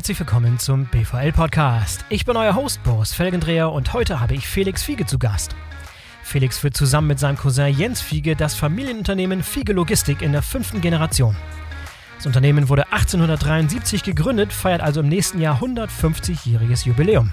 herzlich willkommen zum BVL Podcast. Ich bin euer Host Boris Felgendreher und heute habe ich Felix Fiege zu Gast. Felix führt zusammen mit seinem Cousin Jens Fiege das Familienunternehmen Fiege Logistik in der fünften Generation. Das Unternehmen wurde 1873 gegründet, feiert also im nächsten Jahr 150-jähriges Jubiläum.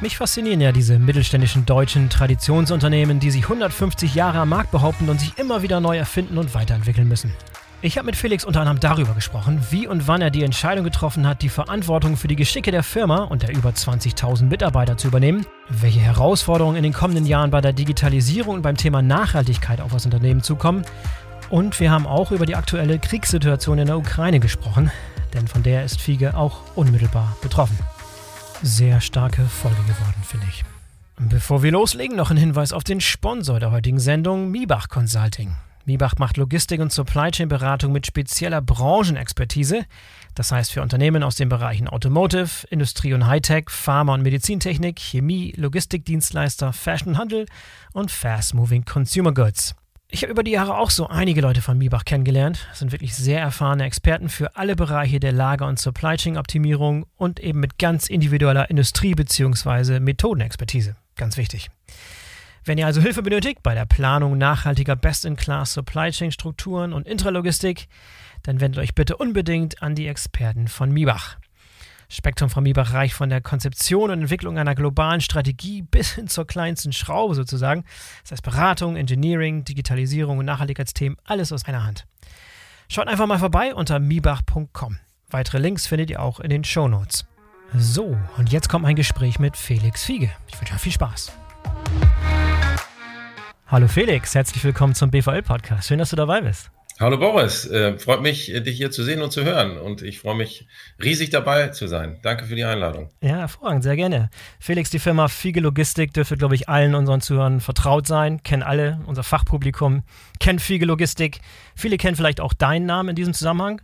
Mich faszinieren ja diese mittelständischen deutschen Traditionsunternehmen, die sich 150 Jahre am Markt behaupten und sich immer wieder neu erfinden und weiterentwickeln müssen. Ich habe mit Felix unter anderem darüber gesprochen, wie und wann er die Entscheidung getroffen hat, die Verantwortung für die Geschicke der Firma und der über 20.000 Mitarbeiter zu übernehmen, welche Herausforderungen in den kommenden Jahren bei der Digitalisierung und beim Thema Nachhaltigkeit auf das Unternehmen zukommen. Und wir haben auch über die aktuelle Kriegssituation in der Ukraine gesprochen, denn von der ist Fiege auch unmittelbar betroffen. Sehr starke Folge geworden, finde ich. Bevor wir loslegen, noch ein Hinweis auf den Sponsor der heutigen Sendung, Mibach Consulting. Miebach macht Logistik und Supply Chain Beratung mit spezieller Branchenexpertise. Das heißt für Unternehmen aus den Bereichen Automotive, Industrie und Hightech, Pharma und Medizintechnik, Chemie, Logistikdienstleister, Fashion Handel und Fast Moving Consumer Goods. Ich habe über die Jahre auch so einige Leute von Miebach kennengelernt. Das sind wirklich sehr erfahrene Experten für alle Bereiche der Lager- und Supply Chain Optimierung und eben mit ganz individueller Industrie- bzw. Methodenexpertise. Ganz wichtig. Wenn ihr also Hilfe benötigt bei der Planung nachhaltiger Best-in-Class Supply Chain Strukturen und Intralogistik, dann wendet euch bitte unbedingt an die Experten von Miebach. Spektrum von Miebach reicht von der Konzeption und Entwicklung einer globalen Strategie bis hin zur kleinsten Schraube sozusagen. Das heißt Beratung, Engineering, Digitalisierung und Nachhaltigkeitsthemen, alles aus einer Hand. Schaut einfach mal vorbei unter miebach.com. Weitere Links findet ihr auch in den Show Notes. So, und jetzt kommt mein Gespräch mit Felix Fiege. Ich wünsche euch viel Spaß. Hallo Felix, herzlich willkommen zum BVL-Podcast. Schön, dass du dabei bist. Hallo Boris, äh, freut mich, dich hier zu sehen und zu hören. Und ich freue mich riesig dabei zu sein. Danke für die Einladung. Ja, hervorragend, sehr gerne. Felix, die Firma Fiege Logistik dürfte, glaube ich, allen unseren Zuhörern vertraut sein. Kennen alle, unser Fachpublikum kennt Fiege Logistik. Viele kennen vielleicht auch deinen Namen in diesem Zusammenhang.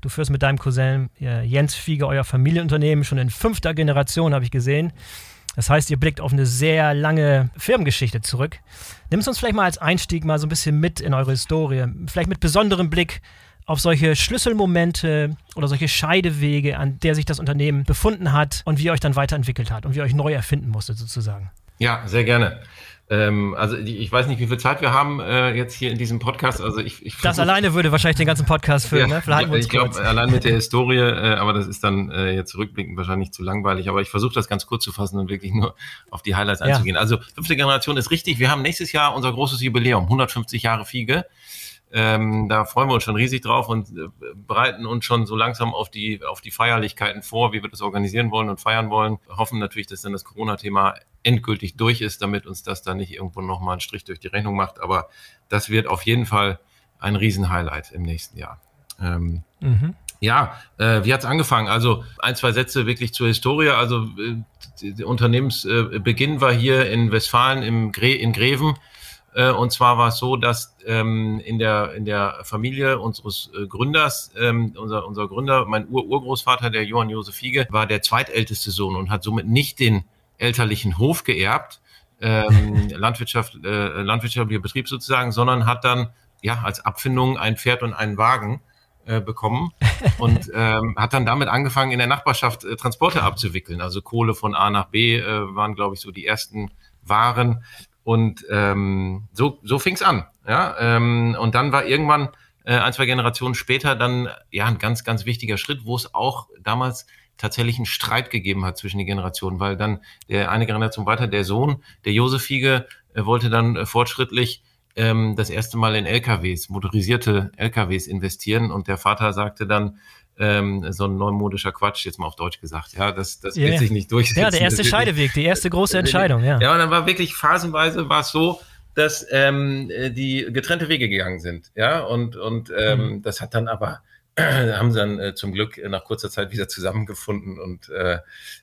Du führst mit deinem Cousin Jens Fiege euer Familienunternehmen schon in fünfter Generation, habe ich gesehen. Das heißt, ihr blickt auf eine sehr lange Firmengeschichte zurück. Nimmst uns vielleicht mal als Einstieg mal so ein bisschen mit in eure Historie. Vielleicht mit besonderem Blick auf solche Schlüsselmomente oder solche Scheidewege, an der sich das Unternehmen befunden hat und wie ihr euch dann weiterentwickelt hat und wie ihr euch neu erfinden musstet sozusagen. Ja, sehr gerne. Ähm, also ich weiß nicht, wie viel Zeit wir haben äh, jetzt hier in diesem Podcast. Also ich, ich das alleine würde wahrscheinlich den ganzen Podcast füllen. ja, ne? Vielleicht ich glaube, allein mit der Historie, äh, aber das ist dann äh, jetzt zurückblickend wahrscheinlich zu langweilig. Aber ich versuche das ganz kurz zu fassen und wirklich nur auf die Highlights ja. einzugehen. Also fünfte Generation ist richtig. Wir haben nächstes Jahr unser großes Jubiläum, 150 Jahre Fiege. Ähm, da freuen wir uns schon riesig drauf und äh, bereiten uns schon so langsam auf die, auf die Feierlichkeiten vor, wie wir das organisieren wollen und feiern wollen. Hoffen natürlich, dass dann das Corona-Thema endgültig durch ist, damit uns das dann nicht irgendwo nochmal einen Strich durch die Rechnung macht. Aber das wird auf jeden Fall ein Riesenhighlight im nächsten Jahr. Ähm, mhm. Ja, äh, wie hat's angefangen? Also ein, zwei Sätze wirklich zur Historie. Also äh, der Unternehmensbeginn äh, war hier in Westfalen im Gre in Greven äh, und zwar war es so, dass ähm, in, der, in der Familie unseres äh, Gründers, ähm, unser, unser Gründer, mein Ur-Urgroßvater, der Johann Josef Fiege, war der zweitälteste Sohn und hat somit nicht den elterlichen Hof geerbt, ähm, Landwirtschaft, äh, landwirtschaftlicher Betrieb sozusagen, sondern hat dann ja als Abfindung ein Pferd und einen Wagen äh, bekommen und ähm, hat dann damit angefangen, in der Nachbarschaft äh, Transporte abzuwickeln. Also Kohle von A nach B äh, waren, glaube ich, so die ersten Waren. Und ähm, so, so fing es an. Ja? Ähm, und dann war irgendwann äh, ein, zwei Generationen später dann ja ein ganz, ganz wichtiger Schritt, wo es auch damals tatsächlich einen Streit gegeben hat zwischen den Generationen, weil dann der eine Generation weiter, der Sohn, der Josefige, äh, wollte dann äh, fortschrittlich ähm, das erste Mal in LKWs, motorisierte LKWs investieren und der Vater sagte dann, ähm, so ein neumodischer Quatsch, jetzt mal auf Deutsch gesagt. Ja, das, das yeah. wird sich nicht durchsetzen. Ja, der erste Scheideweg, die erste große Entscheidung, ja. Ja, und dann war wirklich phasenweise war es so, dass ähm, die getrennte Wege gegangen sind. Ja, und, und ähm, mhm. das hat dann aber haben sie dann äh, zum Glück nach kurzer Zeit wieder zusammengefunden und äh,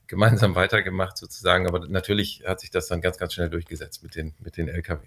gemeinsam weitergemacht sozusagen. Aber natürlich hat sich das dann ganz, ganz schnell durchgesetzt mit den, mit den Lkw.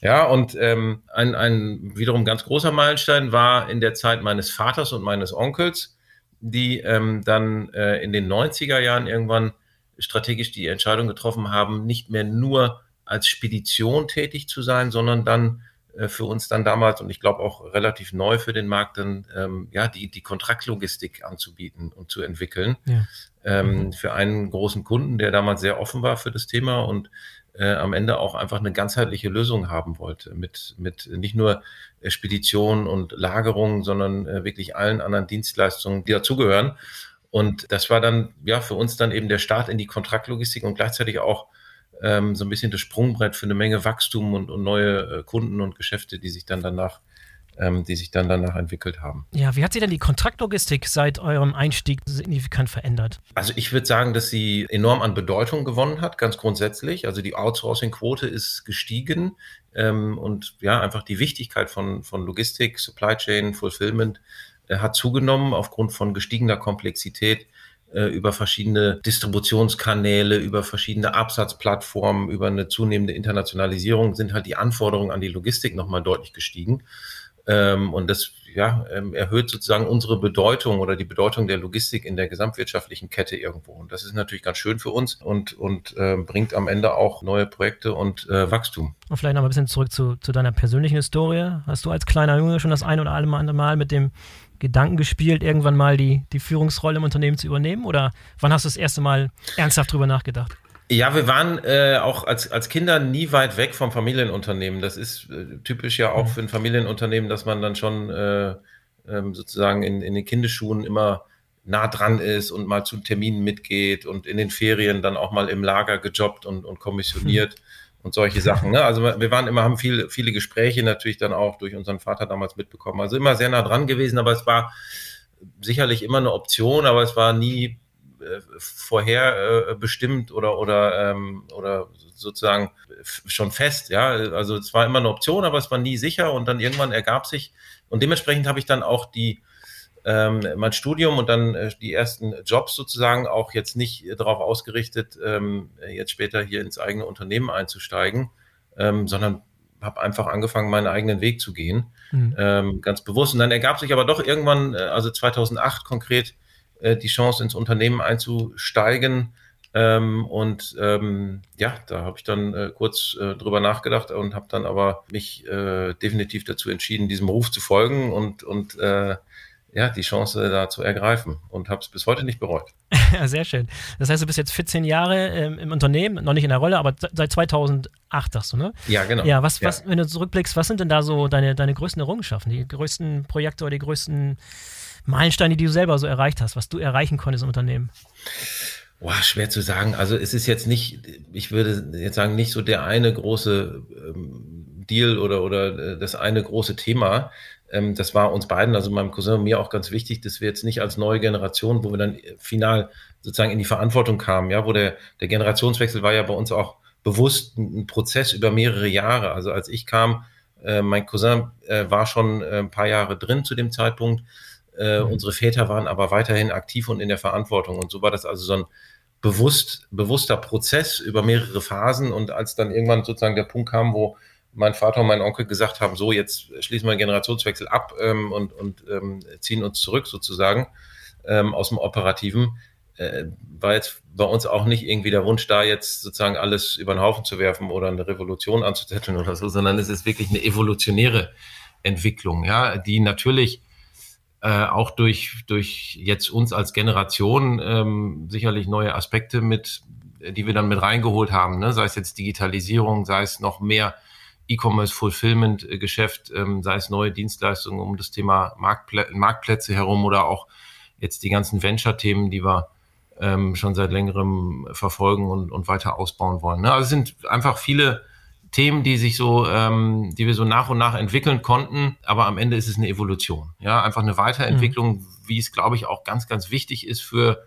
Ja, und ähm, ein, ein wiederum ganz großer Meilenstein war in der Zeit meines Vaters und meines Onkels, die ähm, dann äh, in den 90er Jahren irgendwann strategisch die Entscheidung getroffen haben, nicht mehr nur als Spedition tätig zu sein, sondern dann äh, für uns dann damals und ich glaube auch relativ neu für den Markt dann ähm, ja die die Kontraktlogistik anzubieten und zu entwickeln ja. ähm, mhm. für einen großen Kunden, der damals sehr offen war für das Thema und äh, am Ende auch einfach eine ganzheitliche Lösung haben wollte mit mit nicht nur Spedition und Lagerung, sondern äh, wirklich allen anderen Dienstleistungen, die dazugehören. Und das war dann ja für uns dann eben der Start in die Kontraktlogistik und gleichzeitig auch ähm, so ein bisschen das Sprungbrett für eine Menge Wachstum und, und neue äh, Kunden und Geschäfte, die sich dann danach ähm, die sich dann danach entwickelt haben. Ja, wie hat sich denn die Kontraktlogistik seit eurem Einstieg signifikant verändert? Also ich würde sagen, dass sie enorm an Bedeutung gewonnen hat, ganz grundsätzlich. Also die Outsourcing-Quote ist gestiegen ähm, und ja, einfach die Wichtigkeit von, von Logistik, Supply Chain, Fulfillment äh, hat zugenommen aufgrund von gestiegener Komplexität über verschiedene Distributionskanäle, über verschiedene Absatzplattformen, über eine zunehmende Internationalisierung sind halt die Anforderungen an die Logistik nochmal deutlich gestiegen. Ähm, und das ja, ähm, erhöht sozusagen unsere Bedeutung oder die Bedeutung der Logistik in der gesamtwirtschaftlichen Kette irgendwo. Und das ist natürlich ganz schön für uns und, und äh, bringt am Ende auch neue Projekte und äh, Wachstum. Und vielleicht noch ein bisschen zurück zu, zu deiner persönlichen Historie. Hast du als kleiner Junge schon das ein oder andere Mal mit dem Gedanken gespielt, irgendwann mal die, die Führungsrolle im Unternehmen zu übernehmen? Oder wann hast du das erste Mal ernsthaft drüber nachgedacht? Ja, wir waren äh, auch als, als Kinder nie weit weg vom Familienunternehmen. Das ist äh, typisch ja auch mhm. für ein Familienunternehmen, dass man dann schon äh, ähm, sozusagen in, in den Kindesschuhen immer nah dran ist und mal zu Terminen mitgeht und in den Ferien dann auch mal im Lager gejobbt und, und kommissioniert. Mhm und solche Sachen. Ne? Also wir waren immer, haben viel, viele Gespräche natürlich dann auch durch unseren Vater damals mitbekommen. Also immer sehr nah dran gewesen, aber es war sicherlich immer eine Option, aber es war nie äh, vorher äh, bestimmt oder oder ähm, oder sozusagen schon fest. Ja, also es war immer eine Option, aber es war nie sicher und dann irgendwann ergab sich und dementsprechend habe ich dann auch die ähm, mein Studium und dann äh, die ersten Jobs sozusagen auch jetzt nicht darauf ausgerichtet, ähm, jetzt später hier ins eigene Unternehmen einzusteigen, ähm, sondern habe einfach angefangen, meinen eigenen Weg zu gehen, mhm. ähm, ganz bewusst. Und dann ergab sich aber doch irgendwann, äh, also 2008 konkret, äh, die Chance ins Unternehmen einzusteigen. Ähm, und ähm, ja, da habe ich dann äh, kurz äh, drüber nachgedacht und habe dann aber mich äh, definitiv dazu entschieden, diesem Ruf zu folgen und, und äh, ja, die Chance da zu ergreifen und habe es bis heute nicht bereut. Ja, sehr schön. Das heißt, du bist jetzt 14 Jahre ähm, im Unternehmen, noch nicht in der Rolle, aber seit 2008 sagst du, ne? Ja, genau. Ja, was, was, ja. wenn du zurückblickst, was sind denn da so deine, deine größten Errungenschaften, die größten Projekte oder die größten Meilensteine, die du selber so erreicht hast, was du erreichen konntest im Unternehmen? Boah, schwer zu sagen. Also es ist jetzt nicht, ich würde jetzt sagen, nicht so der eine große ähm, Deal oder, oder äh, das eine große Thema, ähm, das war uns beiden, also meinem Cousin und mir auch ganz wichtig, dass wir jetzt nicht als neue Generation, wo wir dann final sozusagen in die Verantwortung kamen, ja, wo der, der Generationswechsel war ja bei uns auch bewusst ein, Prozess über mehrere Jahre. Also als ich kam, äh, mein Cousin äh, war schon äh, ein paar Jahre drin zu dem Zeitpunkt. Äh, mhm. Unsere Väter waren aber weiterhin aktiv und in der Verantwortung. Und so war das also so ein bewusst, bewusster Prozess über mehrere Phasen. Und als dann irgendwann sozusagen der Punkt kam, wo mein Vater und mein Onkel gesagt haben, so jetzt schließen wir einen Generationswechsel ab ähm, und, und ähm, ziehen uns zurück sozusagen ähm, aus dem Operativen, äh, war jetzt bei uns auch nicht irgendwie der Wunsch da, jetzt sozusagen alles über den Haufen zu werfen oder eine Revolution anzuzetteln oder so, sondern es ist wirklich eine evolutionäre Entwicklung, ja, die natürlich äh, auch durch, durch jetzt uns als Generation ähm, sicherlich neue Aspekte mit, die wir dann mit reingeholt haben, ne? sei es jetzt Digitalisierung, sei es noch mehr E-Commerce-Fulfillment-Geschäft, ähm, sei es neue Dienstleistungen um das Thema Marktplä Marktplätze herum oder auch jetzt die ganzen Venture-Themen, die wir ähm, schon seit längerem verfolgen und, und weiter ausbauen wollen. Ne? Also es sind einfach viele Themen, die sich so, ähm, die wir so nach und nach entwickeln konnten, aber am Ende ist es eine Evolution. Ja, einfach eine Weiterentwicklung, mhm. wie es, glaube ich, auch ganz, ganz wichtig ist für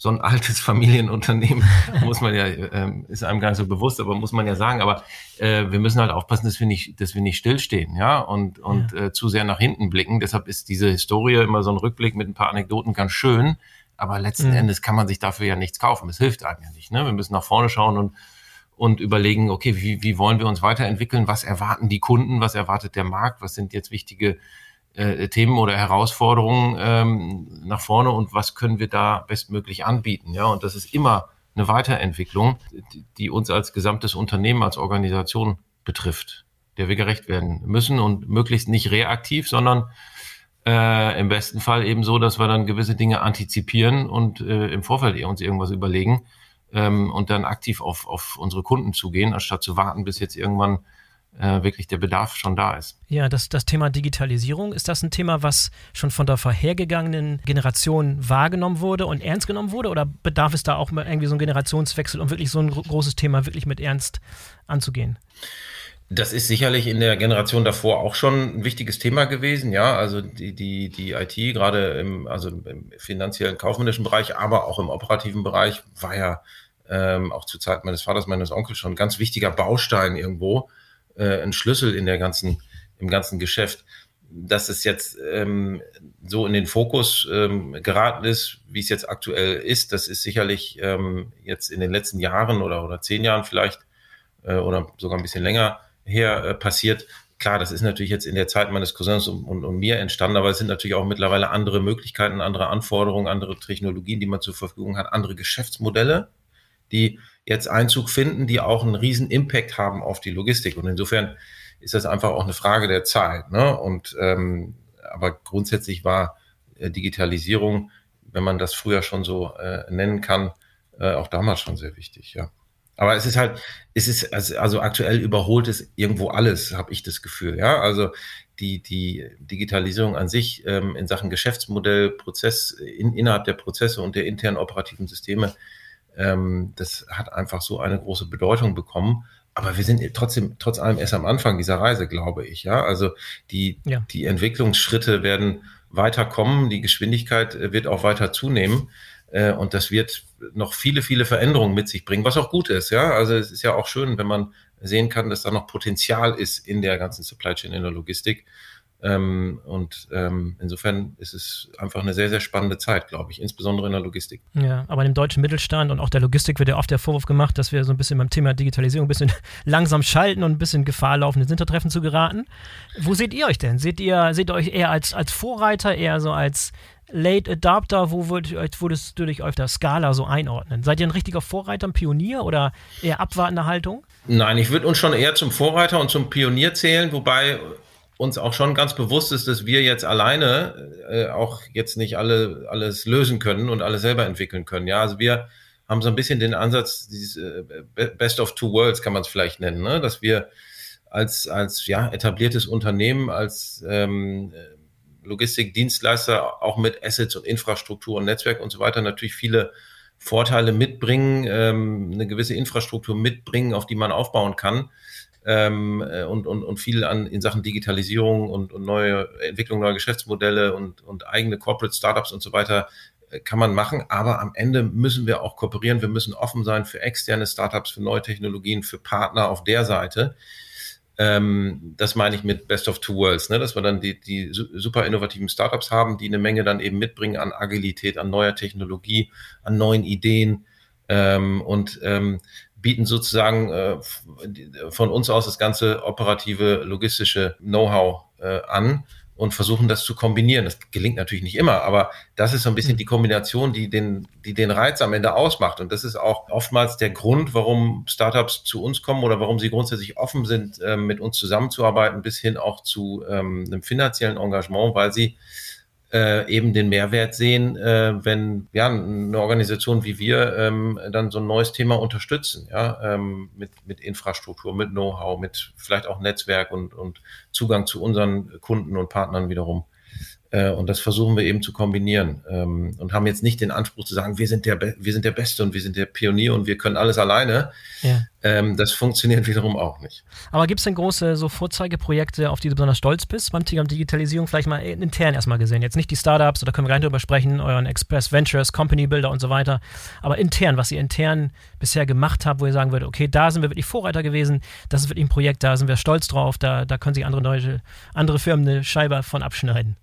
so ein altes Familienunternehmen, muss man ja, ähm, ist einem gar nicht so bewusst, aber muss man ja sagen. Aber äh, wir müssen halt aufpassen, dass wir nicht, dass wir nicht stillstehen, ja, und, und ja. Äh, zu sehr nach hinten blicken. Deshalb ist diese Historie immer so ein Rückblick mit ein paar Anekdoten ganz schön. Aber letzten mhm. Endes kann man sich dafür ja nichts kaufen. Es hilft einem ja nicht. Ne? Wir müssen nach vorne schauen und, und überlegen, okay, wie, wie wollen wir uns weiterentwickeln? Was erwarten die Kunden? Was erwartet der Markt? Was sind jetzt wichtige äh, Themen oder Herausforderungen ähm, nach vorne und was können wir da bestmöglich anbieten. Ja, und das ist immer eine Weiterentwicklung, die, uns als gesamtes Unternehmen, als Organisation betrifft. der wir gerecht werden müssen und möglichst nicht reaktiv, sondern äh, im besten Fall eben so, dass wir dann gewisse Dinge antizipieren und äh, im Vorfeld uns irgendwas überlegen ähm, und dann aktiv auf, auf unsere Kunden zugehen, anstatt zu warten, bis jetzt irgendwann äh, wirklich der Bedarf schon da ist. Ja, das, das Thema Digitalisierung, ist das ein Thema, was schon von der vorhergegangenen Generation wahrgenommen wurde und ernst genommen wurde? Oder bedarf es da auch mal irgendwie so ein Generationswechsel, um wirklich so ein großes Thema wirklich mit Ernst anzugehen? Das ist sicherlich in der Generation davor auch schon ein wichtiges Thema gewesen, ja. Also die, die, die IT, gerade im, also im finanziellen, kaufmännischen Bereich, aber auch im operativen Bereich, war ja ähm, auch zur Zeit meines Vaters, meines Onkels schon ein ganz wichtiger Baustein irgendwo äh, ein Schlüssel in der ganzen, im ganzen Geschäft. Dass es jetzt ähm, so in den Fokus ähm, geraten ist, wie es jetzt aktuell ist, das ist sicherlich ähm, jetzt in den letzten Jahren oder, oder zehn Jahren vielleicht äh, oder sogar ein bisschen länger her äh, passiert. Klar, das ist natürlich jetzt in der Zeit meines Cousins und, und, und, mir entstanden, aber es sind natürlich auch mittlerweile andere Möglichkeiten, andere Anforderungen, andere Technologien, die man zur Verfügung hat, andere Geschäftsmodelle, die jetzt Einzug finden, die auch einen riesen Impact haben auf die Logistik. Und insofern ist das einfach auch eine Frage der Zeit. Ne? Und ähm, aber grundsätzlich war äh, Digitalisierung, wenn man das früher schon so äh, nennen kann, äh, auch damals schon sehr wichtig, ja. Aber es ist halt, es ist also, also aktuell überholt es irgendwo alles, habe ich das Gefühl. Ja, also die die Digitalisierung an sich ähm, in Sachen Geschäftsmodell, Prozess in, innerhalb der Prozesse und der internen operativen Systeme ähm, das hat einfach so eine große Bedeutung bekommen. Aber wir sind trotzdem, trotz allem erst am Anfang dieser Reise, glaube ich. Ja, also die, ja. die Entwicklungsschritte werden weiter kommen, die Geschwindigkeit äh, wird auch weiter zunehmen. Äh, und das wird noch viele, viele Veränderungen mit sich bringen, was auch gut ist. Ja, also es ist ja auch schön, wenn man sehen kann, dass da noch Potenzial ist in der ganzen Supply Chain, in der Logistik. Ähm, und ähm, insofern ist es einfach eine sehr, sehr spannende Zeit, glaube ich, insbesondere in der Logistik. Ja, aber im deutschen Mittelstand und auch der Logistik wird ja oft der Vorwurf gemacht, dass wir so ein bisschen beim Thema Digitalisierung ein bisschen langsam schalten und ein bisschen Gefahr laufen, ins Hintertreffen zu geraten. Wo seht ihr euch denn? Seht ihr, seht ihr euch eher als, als Vorreiter, eher so als Late Adapter? Wo würdet, würdest du dich auf der Skala so einordnen? Seid ihr ein richtiger Vorreiter, ein Pionier oder eher abwartende Haltung? Nein, ich würde uns schon eher zum Vorreiter und zum Pionier zählen, wobei uns auch schon ganz bewusst ist, dass wir jetzt alleine äh, auch jetzt nicht alle alles lösen können und alles selber entwickeln können. Ja, also wir haben so ein bisschen den Ansatz, dieses äh, Best of Two Worlds kann man es vielleicht nennen, ne? dass wir als als ja etabliertes Unternehmen, als ähm, Logistikdienstleister auch mit Assets und Infrastruktur und Netzwerk und so weiter natürlich viele Vorteile mitbringen, ähm, eine gewisse Infrastruktur mitbringen, auf die man aufbauen kann ähm, äh, und, und, und viel an in Sachen Digitalisierung und, und neue Entwicklung neuer Geschäftsmodelle und, und eigene Corporate Startups und so weiter äh, kann man machen, aber am Ende müssen wir auch kooperieren, wir müssen offen sein für externe Startups, für neue Technologien, für Partner auf der Seite. Ähm, das meine ich mit Best of Two Worlds, ne? dass wir dann die, die super innovativen Startups haben, die eine Menge dann eben mitbringen an Agilität, an neuer Technologie, an neuen Ideen ähm, und ähm, bieten sozusagen äh, von uns aus das ganze operative, logistische Know-how äh, an und versuchen das zu kombinieren. Das gelingt natürlich nicht immer, aber das ist so ein bisschen die Kombination, die den, die den Reiz am Ende ausmacht. Und das ist auch oftmals der Grund, warum Startups zu uns kommen oder warum sie grundsätzlich offen sind, äh, mit uns zusammenzuarbeiten, bis hin auch zu ähm, einem finanziellen Engagement, weil sie äh, eben den Mehrwert sehen, äh, wenn ja eine Organisation wie wir ähm, dann so ein neues Thema unterstützen, ja, ähm, mit, mit Infrastruktur, mit Know-how, mit vielleicht auch Netzwerk und, und Zugang zu unseren Kunden und Partnern wiederum. Äh, und das versuchen wir eben zu kombinieren ähm, und haben jetzt nicht den Anspruch zu sagen, wir sind der, wir sind der Beste und wir sind der Pionier und wir können alles alleine. Ja. Ähm, das funktioniert wiederum auch nicht. Aber gibt es denn große so Vorzeigeprojekte, auf die du besonders stolz bist beim Thema Digitalisierung? Vielleicht mal intern erstmal gesehen. Jetzt nicht die Startups, da können wir gleich drüber sprechen, euren Express Ventures, Company Builder und so weiter. Aber intern, was ihr intern bisher gemacht habt, wo ihr sagen würdet, okay, da sind wir wirklich Vorreiter gewesen, das ist wirklich ein Projekt, da sind wir stolz drauf, da, da können sich andere, Leute, andere Firmen eine Scheibe von abschneiden.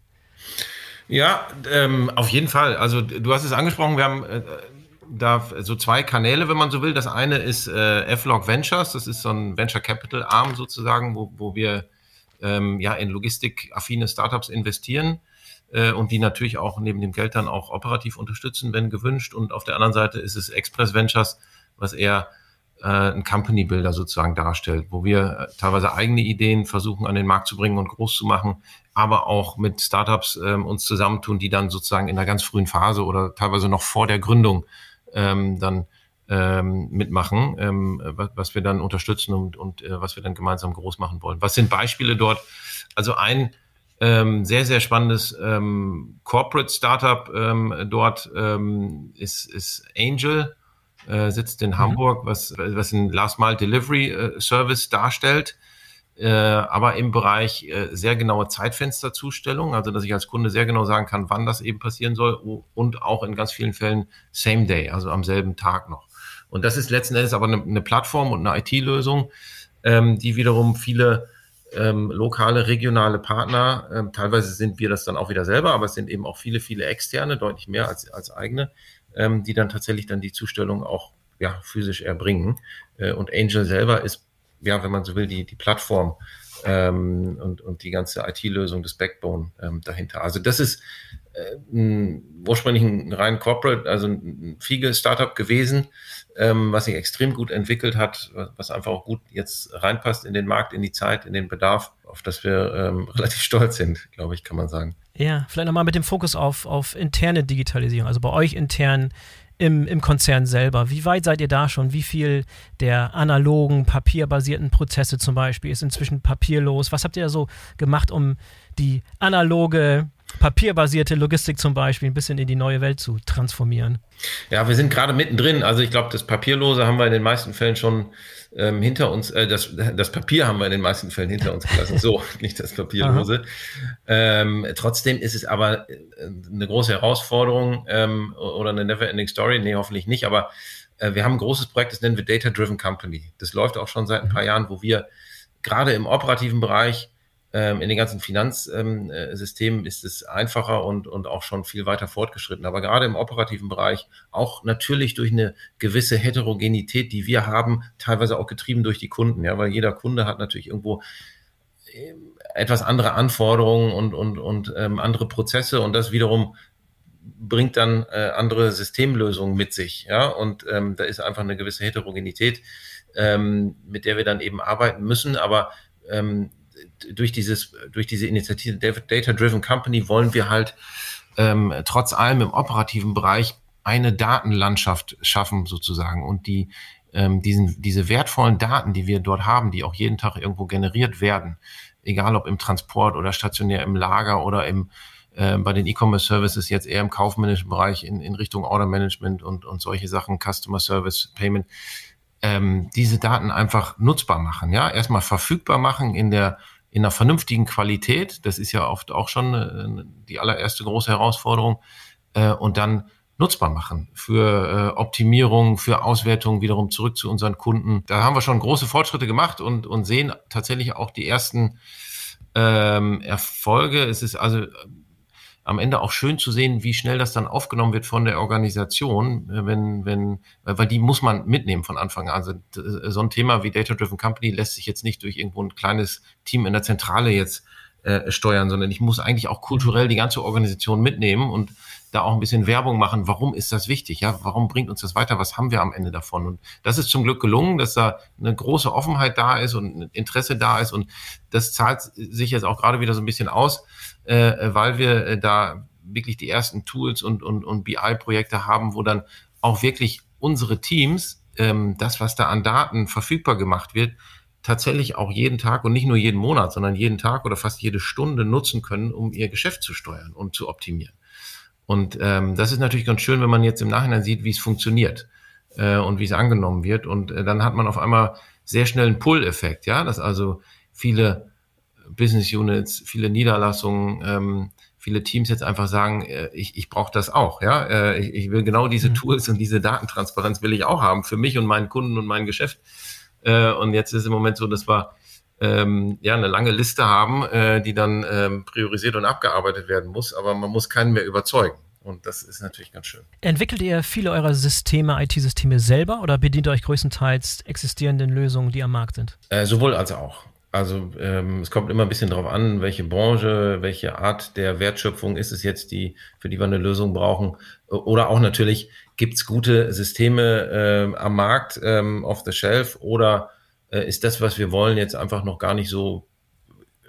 Ja, ähm, auf jeden Fall. Also du hast es angesprochen, wir haben äh, da so zwei Kanäle, wenn man so will. Das eine ist äh, F-Log Ventures, das ist so ein Venture Capital Arm sozusagen, wo, wo wir ähm, ja in logistikaffine Startups investieren äh, und die natürlich auch neben dem Geld dann auch operativ unterstützen, wenn gewünscht. Und auf der anderen Seite ist es Express Ventures, was eher äh, ein Company Builder sozusagen darstellt, wo wir äh, teilweise eigene Ideen versuchen an den Markt zu bringen und groß zu machen, aber auch mit Startups ähm, uns zusammentun, die dann sozusagen in der ganz frühen Phase oder teilweise noch vor der Gründung ähm, dann ähm, mitmachen, ähm, was, was wir dann unterstützen und, und äh, was wir dann gemeinsam groß machen wollen. Was sind Beispiele dort? Also ein ähm, sehr, sehr spannendes ähm, Corporate Startup ähm, dort ähm, ist, ist Angel äh, sitzt in mhm. Hamburg, was, was ein Last Mile Delivery äh, Service darstellt, äh, aber im Bereich äh, sehr genaue Zeitfensterzustellung, also dass ich als Kunde sehr genau sagen kann, wann das eben passieren soll und auch in ganz vielen Fällen Same Day, also am selben Tag noch. Und das ist letzten Endes aber eine, eine Plattform und eine IT-Lösung, ähm, die wiederum viele ähm, lokale, regionale Partner, ähm, teilweise sind wir das dann auch wieder selber, aber es sind eben auch viele, viele externe, deutlich mehr als, als eigene, ähm, die dann tatsächlich dann die Zustellung auch ja, physisch erbringen. Äh, und Angel selber ist, ja, wenn man so will, die, die Plattform ähm, und, und die ganze IT-Lösung des Backbone ähm, dahinter. Also das ist äh, ursprünglich ein rein Corporate, also ein Fiege-Startup gewesen, ähm, was sich extrem gut entwickelt hat, was einfach auch gut jetzt reinpasst in den Markt, in die Zeit, in den Bedarf, auf das wir ähm, relativ stolz sind, glaube ich, kann man sagen. Ja, vielleicht nochmal mit dem Fokus auf, auf interne Digitalisierung, also bei euch intern im, im Konzern selber. Wie weit seid ihr da schon? Wie viel der analogen, papierbasierten Prozesse zum Beispiel ist inzwischen papierlos? Was habt ihr da so gemacht, um die analoge papierbasierte Logistik zum Beispiel ein bisschen in die neue Welt zu transformieren? Ja, wir sind gerade mittendrin. Also ich glaube, das Papierlose haben wir in den meisten Fällen schon ähm, hinter uns, äh, das, das Papier haben wir in den meisten Fällen hinter uns gelassen. So, nicht das Papierlose. Ähm, trotzdem ist es aber äh, eine große Herausforderung ähm, oder eine never-ending Story. Nee, hoffentlich nicht, aber äh, wir haben ein großes Projekt, das nennen wir Data Driven Company. Das läuft auch schon seit ein paar mhm. Jahren, wo wir gerade im operativen Bereich ähm, in den ganzen Finanzsystemen ist es einfacher und, und auch schon viel weiter fortgeschritten. Aber gerade im operativen Bereich auch natürlich durch eine gewisse Heterogenität, die wir haben, teilweise auch getrieben durch die Kunden, ja, weil jeder Kunde hat natürlich irgendwo ähm, etwas andere Anforderungen und, und, und ähm, andere Prozesse und das wiederum bringt dann äh, andere Systemlösungen mit sich, ja, und ähm, da ist einfach eine gewisse Heterogenität, ähm, mit der wir dann eben arbeiten müssen, aber ähm, durch dieses, durch diese Initiative Data Driven Company wollen wir halt ähm, trotz allem im operativen Bereich eine Datenlandschaft schaffen sozusagen und die ähm, diesen, diese wertvollen Daten, die wir dort haben, die auch jeden Tag irgendwo generiert werden, egal ob im Transport oder stationär im Lager oder im äh, bei den E-Commerce Services jetzt eher im kaufmännischen Bereich in, in Richtung Order Management und, und solche Sachen, Customer Service, Payment, ähm, diese Daten einfach nutzbar machen, ja, erstmal verfügbar machen in der in einer vernünftigen Qualität. Das ist ja oft auch schon äh, die allererste große Herausforderung. Äh, und dann nutzbar machen für äh, Optimierung, für Auswertung wiederum zurück zu unseren Kunden. Da haben wir schon große Fortschritte gemacht und, und sehen tatsächlich auch die ersten ähm, Erfolge. Es ist also am Ende auch schön zu sehen, wie schnell das dann aufgenommen wird von der Organisation, äh, wenn, wenn, weil die muss man mitnehmen von Anfang an. Also äh, so ein Thema wie Data Driven Company lässt sich jetzt nicht durch irgendwo ein kleines Team in der Zentrale jetzt äh, steuern, sondern ich muss eigentlich auch kulturell die ganze Organisation mitnehmen und da auch ein bisschen Werbung machen. Warum ist das wichtig? Ja, warum bringt uns das weiter? Was haben wir am Ende davon? Und das ist zum Glück gelungen, dass da eine große Offenheit da ist und Interesse da ist. Und das zahlt sich jetzt auch gerade wieder so ein bisschen aus, äh, weil wir äh, da wirklich die ersten Tools und, und, und BI-Projekte haben, wo dann auch wirklich unsere Teams ähm, das, was da an Daten verfügbar gemacht wird, tatsächlich auch jeden Tag und nicht nur jeden Monat, sondern jeden Tag oder fast jede Stunde nutzen können, um ihr Geschäft zu steuern und zu optimieren. Und ähm, das ist natürlich ganz schön, wenn man jetzt im Nachhinein sieht, wie es funktioniert äh, und wie es angenommen wird. Und äh, dann hat man auf einmal sehr schnell einen Pull-Effekt, ja, dass also viele Business Units, viele Niederlassungen, ähm, viele Teams jetzt einfach sagen, äh, ich, ich brauche das auch, ja, äh, ich, ich will genau diese mhm. Tools und diese Datentransparenz will ich auch haben für mich und meinen Kunden und mein Geschäft. Äh, und jetzt ist im Moment so, dass wir ähm, ja eine lange Liste haben, äh, die dann ähm, priorisiert und abgearbeitet werden muss, aber man muss keinen mehr überzeugen. Und das ist natürlich ganz schön. Entwickelt ihr viele eurer Systeme, IT-Systeme selber oder bedient ihr euch größtenteils existierenden Lösungen, die am Markt sind? Äh, sowohl als auch. Also ähm, es kommt immer ein bisschen darauf an, welche Branche, welche Art der Wertschöpfung ist es jetzt, die, für die wir eine Lösung brauchen. Oder auch natürlich, gibt es gute Systeme äh, am Markt, ähm, off the shelf, oder äh, ist das, was wir wollen, jetzt einfach noch gar nicht so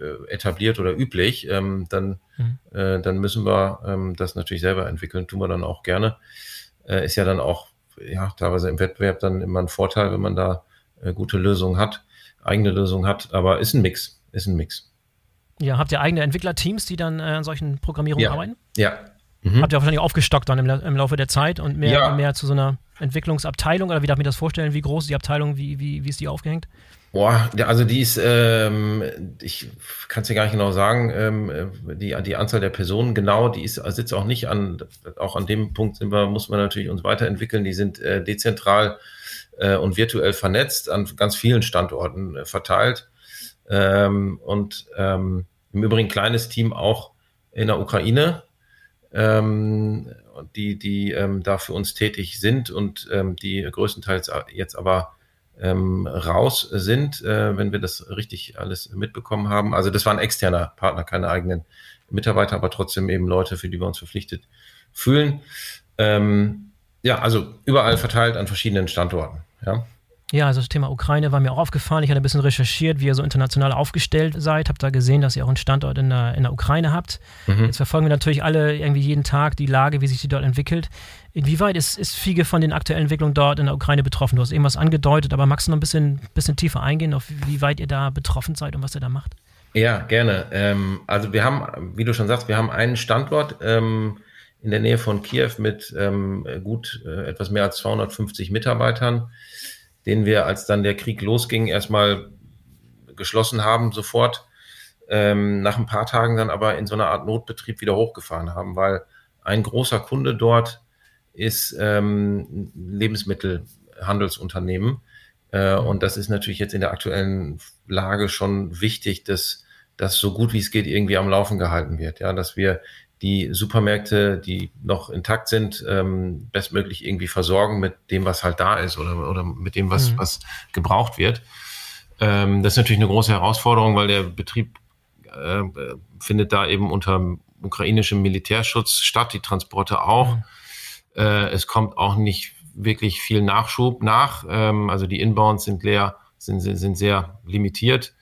äh, etabliert oder üblich, ähm, dann, mhm. äh, dann müssen wir ähm, das natürlich selber entwickeln, tun wir dann auch gerne. Äh, ist ja dann auch ja, teilweise im Wettbewerb dann immer ein Vorteil, wenn man da äh, gute Lösungen hat eigene Lösung hat. Aber ist ein Mix, ist ein Mix. Ja, habt ihr eigene Entwicklerteams, die dann äh, an solchen Programmierungen ja. arbeiten? Ja. Mhm. Habt ihr wahrscheinlich aufgestockt dann im, im, Laufe der Zeit und mehr, ja. mehr zu so einer Entwicklungsabteilung oder wie darf ich mir das vorstellen? Wie groß ist die Abteilung? Wie, wie, wie ist die aufgehängt? Boah, also die ist, ähm, ich kann es dir gar nicht genau sagen, ähm, die, die Anzahl der Personen genau, die ist, sitzt auch nicht an, auch an dem Punkt sind wir, muss man natürlich uns weiterentwickeln, die sind äh, dezentral äh, und virtuell vernetzt, an ganz vielen Standorten äh, verteilt. Ähm, und ähm, im Übrigen kleines Team auch in der Ukraine, ähm, die, die ähm, da für uns tätig sind und ähm, die größtenteils jetzt aber ähm, raus sind, äh, wenn wir das richtig alles mitbekommen haben. Also das war ein externer Partner, keine eigenen Mitarbeiter, aber trotzdem eben Leute, für die wir uns verpflichtet fühlen. Ähm, ja, also überall verteilt an verschiedenen Standorten. Ja. Ja, also das Thema Ukraine war mir auch aufgefallen. Ich hatte ein bisschen recherchiert, wie ihr so international aufgestellt seid. Hab da gesehen, dass ihr auch einen Standort in der, in der Ukraine habt. Mhm. Jetzt verfolgen wir natürlich alle irgendwie jeden Tag die Lage, wie sich die dort entwickelt. Inwieweit ist, ist Fiege von den aktuellen Entwicklungen dort in der Ukraine betroffen? Du hast irgendwas angedeutet, aber magst du noch ein bisschen, bisschen tiefer eingehen, auf wie weit ihr da betroffen seid und was ihr da macht? Ja, gerne. Ähm, also wir haben, wie du schon sagst, wir haben einen Standort ähm, in der Nähe von Kiew mit ähm, gut äh, etwas mehr als 250 Mitarbeitern, den wir, als dann der Krieg losging, erstmal geschlossen haben sofort, ähm, nach ein paar Tagen dann aber in so einer Art Notbetrieb wieder hochgefahren haben, weil ein großer Kunde dort ist ähm, Lebensmittelhandelsunternehmen. Äh, und das ist natürlich jetzt in der aktuellen Lage schon wichtig, dass das so gut wie es geht irgendwie am Laufen gehalten wird. Ja, dass wir die Supermärkte, die noch intakt sind, ähm, bestmöglich irgendwie versorgen mit dem, was halt da ist oder, oder mit dem, was, mhm. was gebraucht wird. Ähm, das ist natürlich eine große Herausforderung, weil der Betrieb äh, findet da eben unter ukrainischem Militärschutz statt, die Transporte auch. Mhm. Äh, es kommt auch nicht wirklich viel Nachschub nach. Ähm, also die Inbounds sind leer, sind, sind sehr limitiert.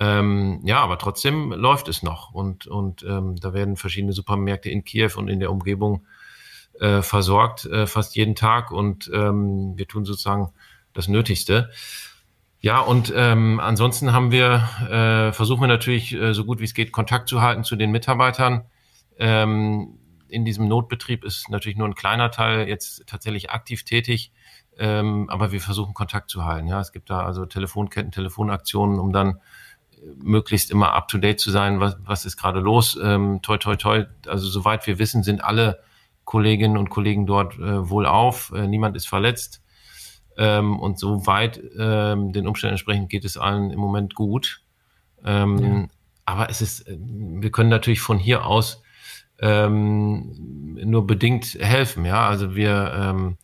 Ähm, ja, aber trotzdem läuft es noch und, und ähm, da werden verschiedene Supermärkte in Kiew und in der Umgebung äh, versorgt, äh, fast jeden Tag und ähm, wir tun sozusagen das Nötigste. Ja, und ähm, ansonsten haben wir, äh, versuchen wir natürlich äh, so gut wie es geht Kontakt zu halten zu den Mitarbeitern. Ähm, in diesem Notbetrieb ist natürlich nur ein kleiner Teil jetzt tatsächlich aktiv tätig, ähm, aber wir versuchen Kontakt zu halten. Ja, es gibt da also Telefonketten, Telefonaktionen, um dann möglichst immer up to date zu sein, was, was ist gerade los. Ähm, toi, toi, toi. Also soweit wir wissen, sind alle Kolleginnen und Kollegen dort äh, wohl auf. Äh, niemand ist verletzt. Ähm, und soweit ähm, den Umständen entsprechend geht es allen im Moment gut. Ähm, ja. Aber es ist, äh, wir können natürlich von hier aus ähm, nur bedingt helfen. Ja, also wir ähm,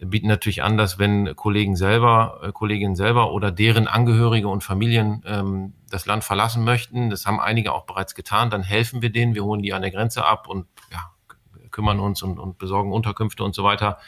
bieten natürlich an, dass wenn Kollegen selber, äh, Kolleginnen selber oder deren Angehörige und Familien ähm, das Land verlassen möchten, das haben einige auch bereits getan, dann helfen wir denen, wir holen die an der Grenze ab und ja, kümmern uns und, und besorgen Unterkünfte und so weiter.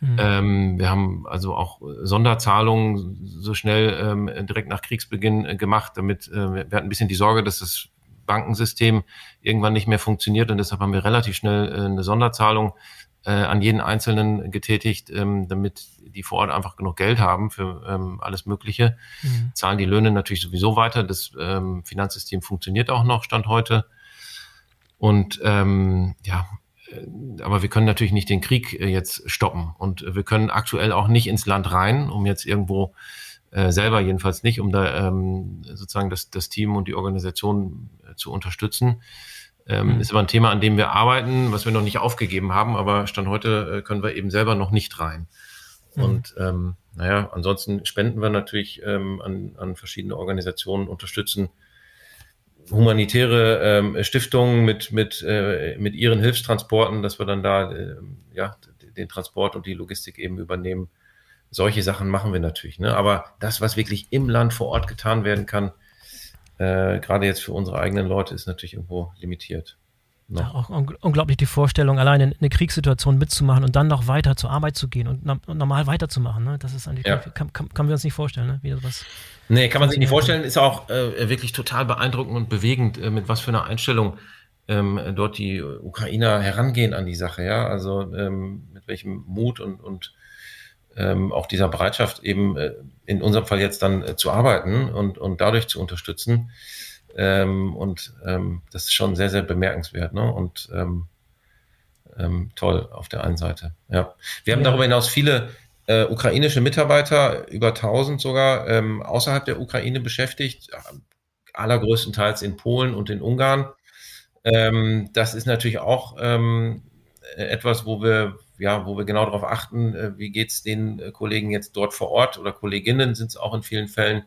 Mhm. Ähm, wir haben also auch Sonderzahlungen so schnell ähm, direkt nach Kriegsbeginn äh, gemacht, damit äh, wir hatten ein bisschen die Sorge, dass das Bankensystem irgendwann nicht mehr funktioniert und deshalb haben wir relativ schnell äh, eine Sonderzahlung äh, an jeden Einzelnen getätigt, ähm, damit die vor Ort einfach genug Geld haben für ähm, alles Mögliche. Mhm. Zahlen die Löhne natürlich sowieso weiter. Das ähm, Finanzsystem funktioniert auch noch, Stand heute. Und ähm, ja, äh, aber wir können natürlich nicht den Krieg äh, jetzt stoppen. Und wir können aktuell auch nicht ins Land rein, um jetzt irgendwo äh, selber jedenfalls nicht, um da ähm, sozusagen das, das Team und die Organisation äh, zu unterstützen. Ähm, mhm. Ist aber ein Thema, an dem wir arbeiten, was wir noch nicht aufgegeben haben, aber Stand heute äh, können wir eben selber noch nicht rein. Mhm. Und ähm, naja, ansonsten spenden wir natürlich ähm, an, an verschiedene Organisationen, unterstützen humanitäre ähm, Stiftungen mit, mit, äh, mit ihren Hilfstransporten, dass wir dann da äh, ja, den Transport und die Logistik eben übernehmen. solche Sachen machen wir natürlich. Ne? Aber das, was wirklich im Land vor Ort getan werden kann, äh, gerade jetzt für unsere eigenen Leute, ist natürlich irgendwo limitiert. No. Ja, auch unglaublich die Vorstellung, alleine eine Kriegssituation mitzumachen und dann noch weiter zur Arbeit zu gehen und, normal weiterzumachen. Ne? Das ist eigentlich, ja. kann, kann, kann wir uns nicht vorstellen, ne? wie sowas. Nee, kann man sich nicht vorstellen. Ist auch äh, wirklich total beeindruckend und bewegend, äh, mit was für einer Einstellung ähm, dort die Ukrainer herangehen an die Sache. Ja, also ähm, mit welchem Mut und, und ähm, auch dieser Bereitschaft eben äh, in unserem Fall jetzt dann äh, zu arbeiten und, und dadurch zu unterstützen. Ähm, und ähm, das ist schon sehr, sehr bemerkenswert ne? und ähm, ähm, toll auf der einen Seite. Ja. Wir haben darüber hinaus viele äh, ukrainische Mitarbeiter, über 1000 sogar, ähm, außerhalb der Ukraine beschäftigt, allergrößtenteils in Polen und in Ungarn. Ähm, das ist natürlich auch ähm, etwas, wo wir, ja, wo wir genau darauf achten, äh, wie geht es den äh, Kollegen jetzt dort vor Ort oder Kolleginnen sind es auch in vielen Fällen.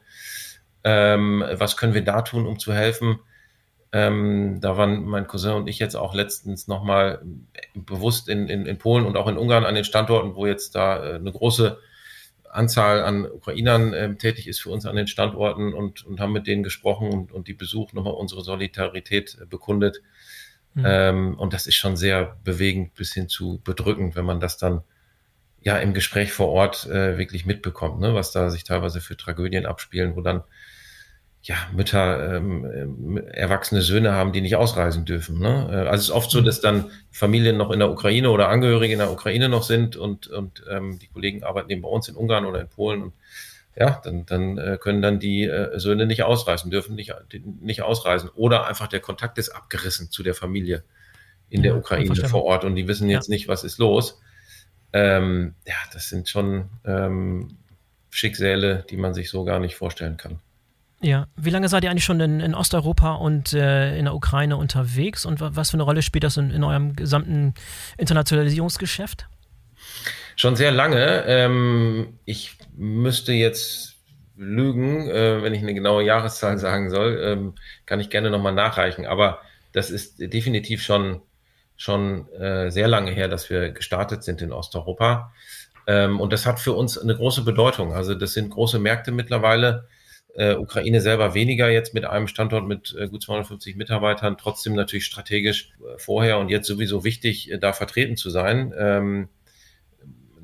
Ähm, was können wir da tun, um zu helfen? Ähm, da waren mein Cousin und ich jetzt auch letztens nochmal bewusst in, in, in Polen und auch in Ungarn an den Standorten, wo jetzt da äh, eine große Anzahl an Ukrainern äh, tätig ist für uns an den Standorten und, und haben mit denen gesprochen und, und die besucht, nochmal unsere Solidarität äh, bekundet. Mhm. Ähm, und das ist schon sehr bewegend bis hin zu bedrückend, wenn man das dann ja im Gespräch vor Ort äh, wirklich mitbekommt, ne? was da sich teilweise für Tragödien abspielen, wo dann ja, Mütter ähm, äh, erwachsene Söhne haben, die nicht ausreisen dürfen. Ne? Äh, also es ist oft so, mhm. dass dann Familien noch in der Ukraine oder Angehörige in der Ukraine noch sind und, und ähm, die Kollegen arbeiten eben bei uns in Ungarn oder in Polen und ja, dann, dann äh, können dann die äh, Söhne nicht ausreisen, dürfen nicht, nicht ausreisen. Oder einfach der Kontakt ist abgerissen zu der Familie in der Ukraine vor Ort und die wissen jetzt ja. nicht, was ist los. Ähm, ja, das sind schon ähm, Schicksale, die man sich so gar nicht vorstellen kann. Ja, wie lange seid ihr eigentlich schon in, in Osteuropa und äh, in der Ukraine unterwegs und was für eine Rolle spielt das in, in eurem gesamten Internationalisierungsgeschäft? Schon sehr lange. Ähm, ich müsste jetzt lügen, äh, wenn ich eine genaue Jahreszahl sagen soll, ähm, kann ich gerne nochmal nachreichen. Aber das ist definitiv schon, schon äh, sehr lange her, dass wir gestartet sind in Osteuropa. Ähm, und das hat für uns eine große Bedeutung. Also das sind große Märkte mittlerweile äh, Ukraine selber weniger jetzt mit einem Standort mit äh, gut 250 Mitarbeitern, trotzdem natürlich strategisch äh, vorher und jetzt sowieso wichtig, äh, da vertreten zu sein. Ähm,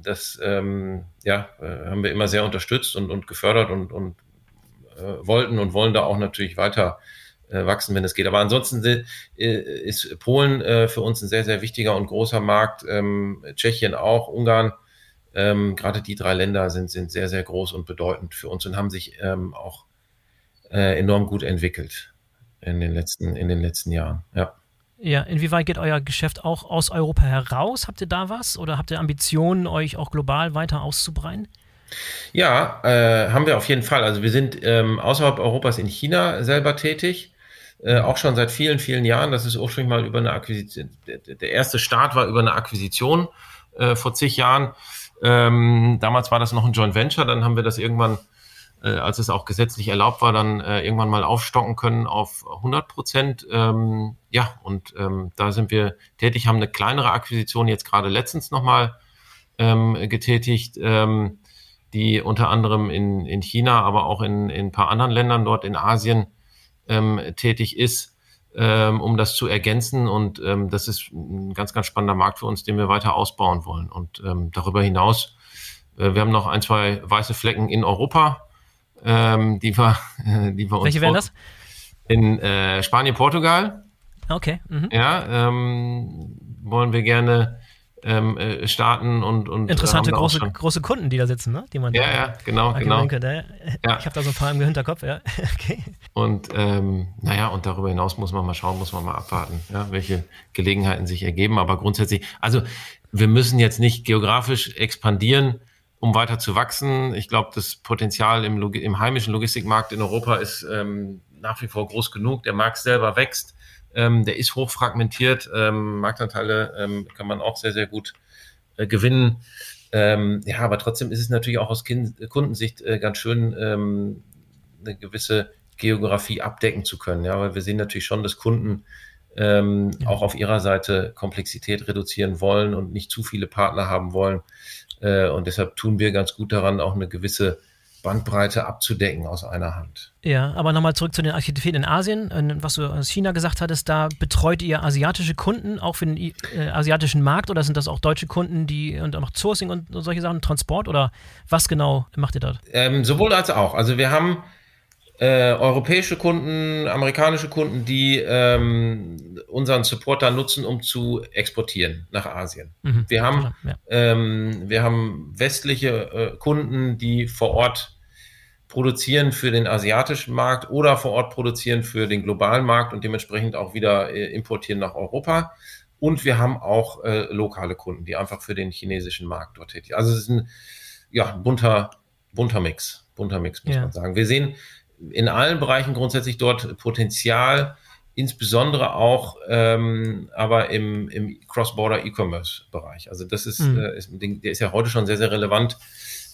das ähm, ja, äh, haben wir immer sehr unterstützt und, und gefördert und, und äh, wollten und wollen da auch natürlich weiter wachsen, wenn es geht. Aber ansonsten ist Polen für uns ein sehr, sehr wichtiger und großer Markt, ähm, Tschechien auch, Ungarn ähm, gerade die drei Länder sind, sind sehr, sehr groß und bedeutend für uns und haben sich ähm, auch äh, enorm gut entwickelt in den letzten, in den letzten Jahren. Ja. Ja, inwieweit geht euer Geschäft auch aus Europa heraus? Habt ihr da was oder habt ihr Ambitionen, euch auch global weiter auszubreiten? Ja, äh, haben wir auf jeden Fall. Also wir sind ähm, außerhalb Europas in China selber tätig. Äh, auch schon seit vielen, vielen Jahren. Das ist ursprünglich mal über eine Akquisition. Der, erste Start war über eine Akquisition äh, vor zig Jahren. Ähm, damals war das noch ein Joint Venture, dann haben wir das irgendwann, äh, als es auch gesetzlich erlaubt war, dann äh, irgendwann mal aufstocken können auf 100 Prozent. Ähm, ja, und ähm, da sind wir tätig, haben eine kleinere Akquisition jetzt gerade letztens nochmal ähm, getätigt, ähm, die unter anderem in, in China, aber auch in, in ein paar anderen Ländern dort in Asien ähm, tätig ist ähm, um das zu ergänzen. Und ähm, das ist ein ganz, ganz spannender Markt für uns, den wir weiter ausbauen wollen. Und ähm, darüber hinaus, äh, wir haben noch ein, zwei weiße Flecken in Europa, ähm, die wir, äh, die wir uns. Welche wären das? In äh, Spanien, Portugal. Okay. Mhm. Ja, ähm, wollen wir gerne ähm, äh, starten und, und äh, interessante große, große Kunden, die da sitzen, ne? Die man ja, ja, genau, genau. Könnte. Ja. Ich habe da so ein paar im Hinterkopf, ja. okay. Und ähm, naja, und darüber hinaus muss man mal schauen, muss man mal abwarten, ja, welche Gelegenheiten sich ergeben. Aber grundsätzlich, also wir müssen jetzt nicht geografisch expandieren, um weiter zu wachsen. Ich glaube, das Potenzial im, im, heimischen Logistikmarkt in Europa ist ähm, nach wie vor groß genug. Der Markt selber wächst. Ähm, der ist hochfragmentiert. Ähm, Marktanteile ähm, kann man auch sehr, sehr gut äh, gewinnen. Ähm, ja, aber trotzdem ist es natürlich auch aus kind Kundensicht äh, ganz schön, ähm, eine gewisse Geografie abdecken zu können. Ja, weil wir sehen natürlich schon, dass Kunden ähm, ja. auch auf ihrer Seite Komplexität reduzieren wollen und nicht zu viele Partner haben wollen. Äh, und deshalb tun wir ganz gut daran, auch eine gewisse Bandbreite abzudecken aus einer Hand. Ja, aber nochmal zurück zu den Aktivitäten in Asien. Äh, was du aus China gesagt hattest, da betreut ihr asiatische Kunden auch für den äh, asiatischen Markt oder sind das auch deutsche Kunden, die und auch Sourcing und solche Sachen, Transport oder was genau macht ihr dort? Ähm, sowohl als auch. Also wir haben äh, europäische Kunden, amerikanische Kunden, die ähm, unseren Supporter nutzen, um zu exportieren nach Asien. Mhm, wir, haben, ja. ähm, wir haben westliche äh, Kunden, die vor Ort produzieren für den asiatischen Markt oder vor Ort produzieren für den globalen Markt und dementsprechend auch wieder äh, importieren nach Europa. Und wir haben auch äh, lokale Kunden, die einfach für den chinesischen Markt dort tätig sind. Also es ist ein ja, bunter, bunter Mix. Bunter Mix, muss ja. man sagen. Wir sehen in allen Bereichen grundsätzlich dort Potenzial, insbesondere auch ähm, aber im, im Cross-Border E-Commerce-Bereich. Also das ist, mhm. äh, ist der ist ja heute schon sehr, sehr relevant,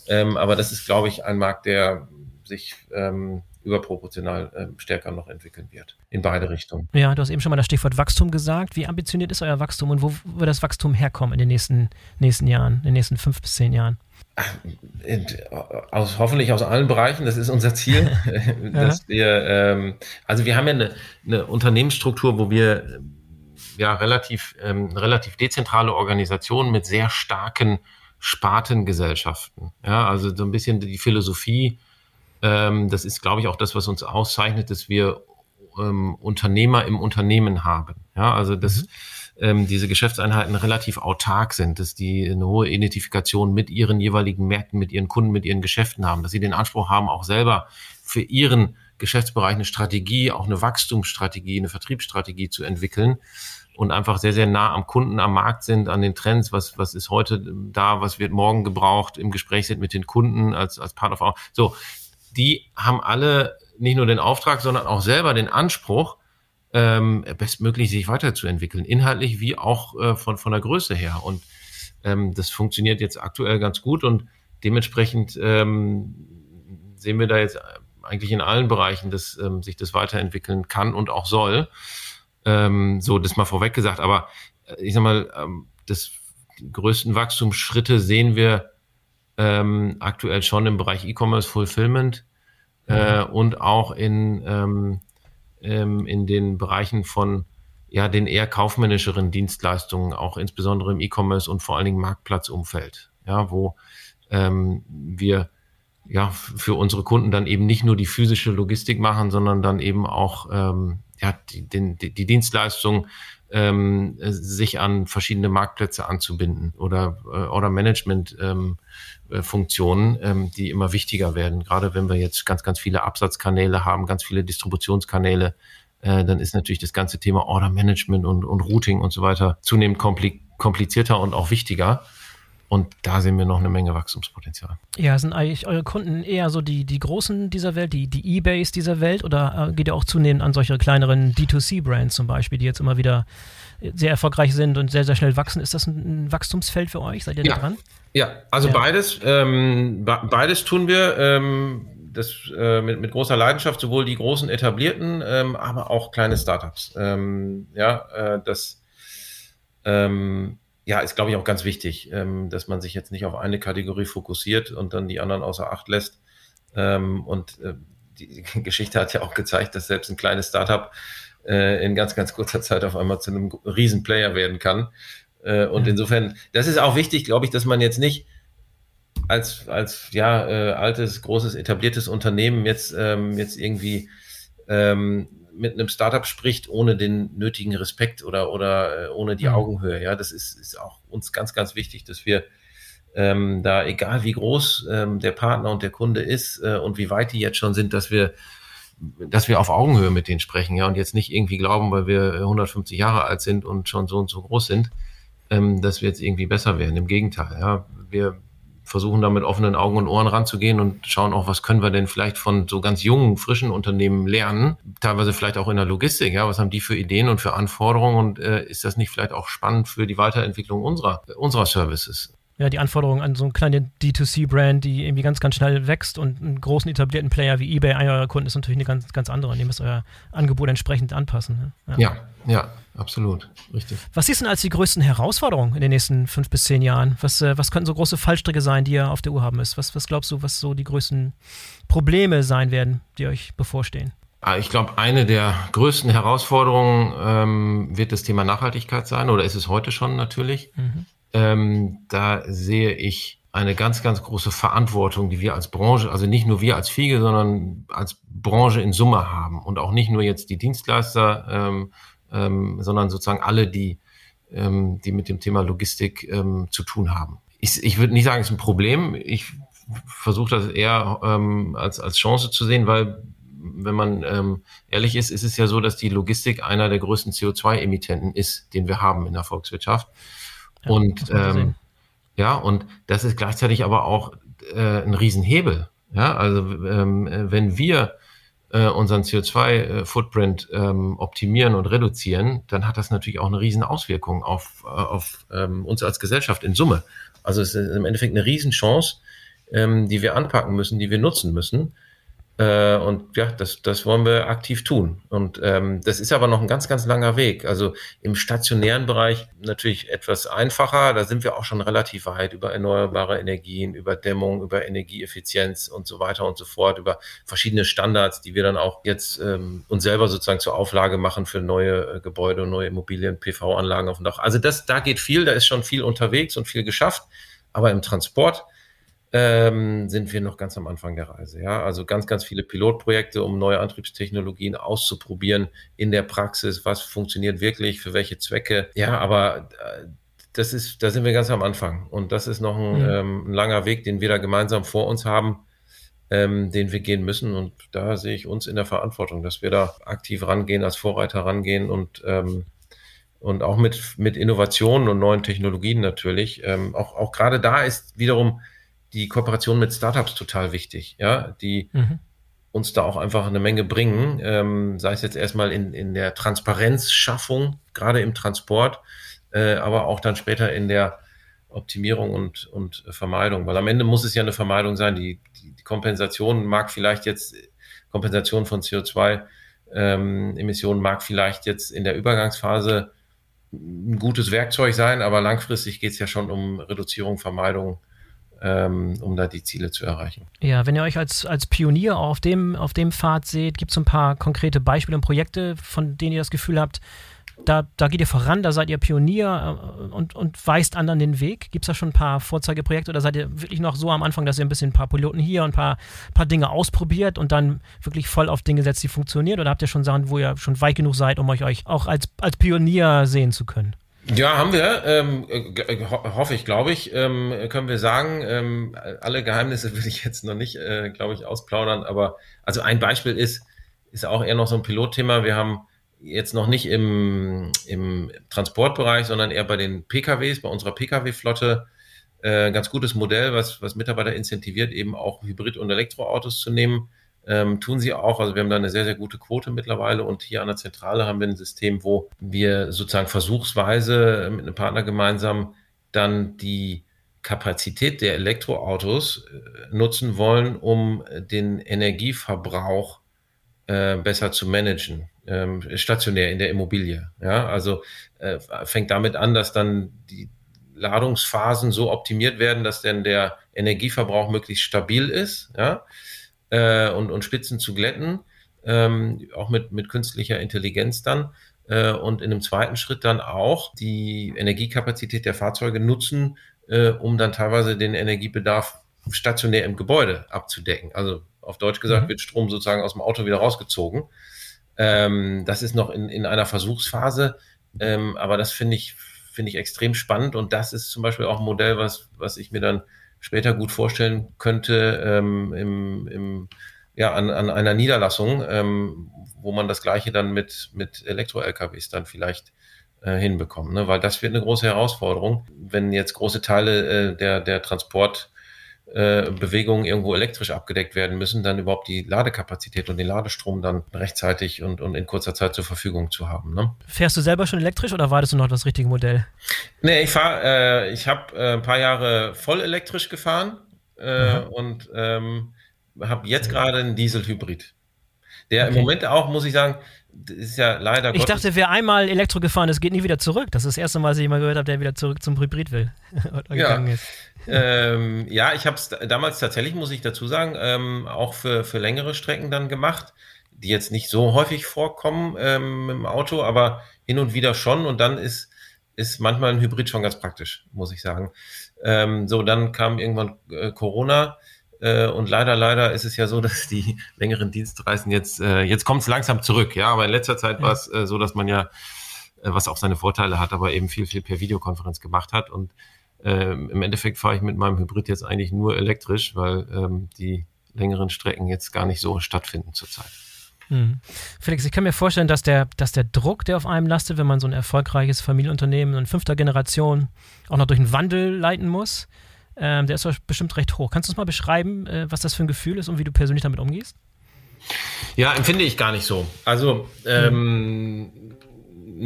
ähm, aber das ist, glaube ich, ein Markt, der sich ähm, überproportional äh, stärker noch entwickeln wird. In beide Richtungen. Ja, du hast eben schon mal das Stichwort Wachstum gesagt. Wie ambitioniert ist euer Wachstum und wo wird das Wachstum herkommen in den nächsten, nächsten Jahren, in den nächsten fünf bis zehn Jahren? Aus, hoffentlich aus allen Bereichen, das ist unser Ziel, dass wir, ähm, also wir haben ja eine, eine Unternehmensstruktur, wo wir ja relativ, ähm, relativ dezentrale Organisationen mit sehr starken Spartengesellschaften. Ja, also so ein bisschen die Philosophie, ähm, das ist, glaube ich, auch das, was uns auszeichnet, dass wir ähm, Unternehmer im Unternehmen haben. Ja, also das mhm ähm, diese Geschäftseinheiten relativ autark sind, dass die eine hohe Identifikation mit ihren jeweiligen Märkten, mit ihren Kunden, mit ihren Geschäften haben, dass sie den Anspruch haben, auch selber für ihren Geschäftsbereich eine Strategie, auch eine Wachstumsstrategie, eine Vertriebsstrategie zu entwickeln und einfach sehr, sehr nah am Kunden, am Markt sind, an den Trends, was, was ist heute da, was wird morgen gebraucht, im Gespräch sind mit den Kunden als, als Partner. Of so, die haben alle nicht nur den Auftrag, sondern auch selber den Anspruch, ähm, bestmöglich sich weiterzuentwickeln, inhaltlich wie auch äh, von, von der Größe her. Und ähm, das funktioniert jetzt aktuell ganz gut und dementsprechend ähm, sehen wir da jetzt eigentlich in allen Bereichen, dass ähm, sich das weiterentwickeln kann und auch soll. Ähm, so, das mal vorweg gesagt, aber äh, ich sag mal, ähm, das größten Wachstumsschritte sehen wir ähm, aktuell schon im Bereich E-Commerce Fulfillment äh, mhm. und auch in ähm, ähm, in den Bereichen von ja, den eher kaufmännischeren Dienstleistungen, auch insbesondere im E-Commerce und vor allen Dingen Marktplatzumfeld, ja, wo ähm, wir ja für unsere Kunden dann eben nicht nur die physische Logistik machen, sondern dann eben auch ähm, ja, die, die, die Dienstleistung ähm, sich an verschiedene Marktplätze anzubinden oder äh, Order Management ähm, äh, Funktionen, ähm, die immer wichtiger werden. Gerade wenn wir jetzt ganz, ganz viele Absatzkanäle haben, ganz viele Distributionskanäle, äh, dann ist natürlich das ganze Thema Order Management und, und Routing und so weiter zunehmend komplizierter und auch wichtiger. Und da sehen wir noch eine Menge Wachstumspotenzial. Ja, sind eigentlich eure Kunden eher so die, die Großen dieser Welt, die, die Ebays dieser Welt oder äh, geht ihr auch zunehmend an solche kleineren D2C-Brands zum Beispiel, die jetzt immer wieder sehr erfolgreich sind und sehr, sehr schnell wachsen? Ist das ein, ein Wachstumsfeld für euch? Seid ihr ja. da dran? Ja, also ja. beides. Ähm, beides tun wir. Ähm, das äh, mit, mit großer Leidenschaft, sowohl die großen etablierten, ähm, aber auch kleine Startups. Ähm, ja, äh, das ähm, ja, ist, glaube ich, auch ganz wichtig, ähm, dass man sich jetzt nicht auf eine Kategorie fokussiert und dann die anderen außer Acht lässt. Und äh, die Geschichte hat ja auch gezeigt, dass selbst ein kleines Startup äh, in ganz, ganz kurzer Zeit auf einmal zu einem Riesenplayer werden kann. Äh, und ja. insofern, das ist auch wichtig, glaube ich, dass man jetzt nicht als, als ja, äh, altes, großes, etabliertes Unternehmen jetzt, ähm, jetzt irgendwie ähm, mit einem Startup spricht, ohne den nötigen Respekt oder, oder äh, ohne die mhm. Augenhöhe. Ja, das ist, ist auch uns ganz, ganz wichtig, dass wir ähm, da, egal wie groß ähm, der Partner und der Kunde ist äh, und wie weit die jetzt schon sind, dass wir, dass wir auf Augenhöhe mit denen sprechen, ja, und jetzt nicht irgendwie glauben, weil wir 150 Jahre alt sind und schon so und so groß sind, ähm, dass wir jetzt irgendwie besser werden. Im Gegenteil, ja, wir versuchen da mit offenen Augen und Ohren ranzugehen und schauen auch, was können wir denn vielleicht von so ganz jungen, frischen Unternehmen lernen, teilweise vielleicht auch in der Logistik, ja, was haben die für Ideen und für Anforderungen und äh, ist das nicht vielleicht auch spannend für die Weiterentwicklung unserer, unserer Services? Ja, die Anforderungen an so eine kleine D2C-Brand, die irgendwie ganz, ganz schnell wächst und einen großen etablierten Player wie eBay, einer eurer Kunden, ist natürlich eine ganz, ganz andere. Und ihr müsst euer Angebot entsprechend anpassen. Ne? Ja. ja, ja, absolut. Richtig. Was siehst du denn als die größten Herausforderungen in den nächsten fünf bis zehn Jahren? Was, äh, was könnten so große Fallstricke sein, die ihr auf der Uhr haben müsst? Was, was glaubst du, was so die größten Probleme sein werden, die euch bevorstehen? Ah, ich glaube, eine der größten Herausforderungen ähm, wird das Thema Nachhaltigkeit sein, oder ist es heute schon natürlich. Mhm ähm, da sehe ich eine ganz, ganz große Verantwortung, die wir als Branche, also nicht nur wir als Fiege, sondern als Branche in Summe haben und auch nicht nur jetzt die Dienstleister, ähm, ähm, sondern sozusagen alle, die, ähm, die mit dem Thema Logistik ähm, zu tun haben. Ich, ich würde nicht sagen, es ist ein Problem. Ich versuche das eher ähm, als, als Chance zu sehen, weil wenn man ähm, ehrlich ist, ist es ja so, dass die Logistik einer der größten CO2-Emittenten ist, den wir haben in der Volkswirtschaft und ähm, ja, und das ist gleichzeitig aber auch äh, ein Riesenhebel. Ja, also ähm, wenn wir äh, unseren CO2-Footprint ähm, optimieren und reduzieren, dann hat das natürlich auch eine riesen Auswirkung auf, äh, auf ähm, uns als Gesellschaft in Summe. Also es ist im Endeffekt eine Riesenchance, ähm, die wir anpacken müssen, die wir nutzen müssen. Äh, und ja, das, das wollen wir aktiv tun. Und ähm, das ist aber noch ein ganz, ganz langer Weg. Also im stationären Bereich natürlich etwas einfacher. Da sind wir auch schon relativ weit über erneuerbare Energien, über Dämmung, über Energieeffizienz und so weiter und so fort, über verschiedene Standards, die wir dann auch jetzt ähm, uns selber sozusagen zur Auflage machen für neue äh, Gebäude und neue Immobilien, PV-Anlagen auf dem Dach. Also das, da geht viel, da ist schon viel unterwegs und viel geschafft. Aber im Transport ähm, sind wir noch ganz am Anfang der Reise. Ja, also ganz, ganz viele Pilotprojekte, um neue Antriebstechnologien auszuprobieren in der Praxis. Was funktioniert wirklich, für welche Zwecke? Ja, aber äh, das ist, da sind wir ganz am Anfang. Und das ist noch ein, mhm. ähm, ein langer Weg, den wir da gemeinsam vor uns haben, ähm, den wir gehen müssen. Und da sehe ich uns in der Verantwortung, dass wir da aktiv rangehen, als Vorreiter rangehen und ähm, und auch mit, mit Innovationen und neuen Technologien natürlich. Ähm, auch, auch gerade da ist wiederum die Kooperation mit Startups total wichtig, ja, die mhm. uns da auch einfach eine Menge bringen, ähm, sei es jetzt erstmal in, in der Transparenzschaffung, gerade im Transport, äh, aber auch dann später in der Optimierung und, und Vermeidung, weil am Ende muss es ja eine Vermeidung sein. Die, die, die Kompensation mag vielleicht jetzt, Kompensation von CO2-Emissionen ähm, mag vielleicht jetzt in der Übergangsphase ein gutes Werkzeug sein, aber langfristig geht es ja schon um Reduzierung, Vermeidung um da die Ziele zu erreichen. Ja, wenn ihr euch als, als Pionier auf dem, auf dem Pfad seht, gibt es ein paar konkrete Beispiele und Projekte, von denen ihr das Gefühl habt, da, da geht ihr voran, da seid ihr Pionier äh, und, und weist anderen den Weg. Gibt es da schon ein paar Vorzeigeprojekte oder seid ihr wirklich noch so am Anfang, dass ihr ein bisschen ein paar Piloten hier und ein paar, paar Dinge ausprobiert und dann wirklich voll auf Dinge setzt, die funktionieren? Oder habt ihr schon Sachen, wo ihr schon weit genug seid, um euch, euch auch als, als Pionier sehen zu können? Ja, haben wir. Ähm, äh, ho hoffe ich, glaube ich. Ähm, können wir sagen. Ähm, alle Geheimnisse will ich jetzt noch nicht, äh, glaube ich, ausplaudern. Aber also ein Beispiel ist, ist auch eher noch so ein Pilotthema. Wir haben jetzt noch nicht im, im Transportbereich, sondern eher bei den PKWs, bei unserer PKW-Flotte, äh, ganz gutes Modell, was, was Mitarbeiter incentiviert, eben auch Hybrid- und Elektroautos zu nehmen ähm, tun sie auch. Also wir haben da eine sehr, sehr gute Quote mittlerweile und hier an der Zentrale haben wir ein System, wo wir sozusagen versuchsweise mit einem Partner gemeinsam dann die Kapazität der Elektroautos äh, nutzen wollen, um den Energieverbrauch äh, besser zu managen, ähm, stationär in der Immobilie. Ja, also äh, fängt damit an, dass dann die Ladungsphasen so optimiert werden, dass dann der Energieverbrauch möglichst stabil ist. Ja, äh, und, und Spitzen zu glätten, ähm, auch mit, mit künstlicher Intelligenz dann. Äh, und in einem zweiten Schritt dann auch die Energiekapazität der Fahrzeuge nutzen, äh, um dann teilweise den Energiebedarf stationär im Gebäude abzudecken. Also auf Deutsch gesagt mhm. wird Strom sozusagen aus dem Auto wieder rausgezogen. Ähm, das ist noch in, in einer Versuchsphase, ähm, aber das finde ich, finde ich extrem spannend und das ist zum Beispiel auch ein Modell, was, was ich mir dann später gut vorstellen könnte ähm, im, im, ja, an, an einer Niederlassung, ähm, wo man das Gleiche dann mit, mit Elektro-LKWs dann vielleicht äh, hinbekommt. Ne? Weil das wird eine große Herausforderung, wenn jetzt große Teile äh, der, der Transport äh, Bewegungen irgendwo elektrisch abgedeckt werden müssen, dann überhaupt die Ladekapazität und den Ladestrom dann rechtzeitig und, und in kurzer Zeit zur Verfügung zu haben. Ne? Fährst du selber schon elektrisch oder wartest du noch das richtige Modell? Nee, ich fahre, äh, ich habe äh, ein paar Jahre voll elektrisch gefahren äh, mhm. und ähm, habe jetzt gerade einen Dieselhybrid. Der okay. im Moment auch, muss ich sagen, ist ja leider. Ich Gottes dachte, wer einmal Elektro gefahren ist, geht nie wieder zurück. Das ist das erste Mal, dass ich mal gehört habe, der wieder zurück zum Hybrid will. ja. Ähm, ja, ich habe es damals tatsächlich, muss ich dazu sagen, ähm, auch für, für längere Strecken dann gemacht, die jetzt nicht so häufig vorkommen ähm, im Auto, aber hin und wieder schon. Und dann ist, ist manchmal ein Hybrid schon ganz praktisch, muss ich sagen. Ähm, so, dann kam irgendwann äh, Corona und leider, leider ist es ja so, dass die längeren Dienstreisen jetzt, äh, jetzt kommt es langsam zurück, ja, aber in letzter Zeit war es äh, so, dass man ja, äh, was auch seine Vorteile hat, aber eben viel, viel per Videokonferenz gemacht hat und ähm, im Endeffekt fahre ich mit meinem Hybrid jetzt eigentlich nur elektrisch, weil ähm, die längeren Strecken jetzt gar nicht so stattfinden zurzeit. Hm. Felix, ich kann mir vorstellen, dass der, dass der Druck, der auf einem lastet, wenn man so ein erfolgreiches Familienunternehmen in fünfter Generation auch noch durch einen Wandel leiten muss, ähm, der ist bestimmt recht hoch. Kannst du uns mal beschreiben, äh, was das für ein Gefühl ist und wie du persönlich damit umgehst? Ja, empfinde ich gar nicht so. Also ähm,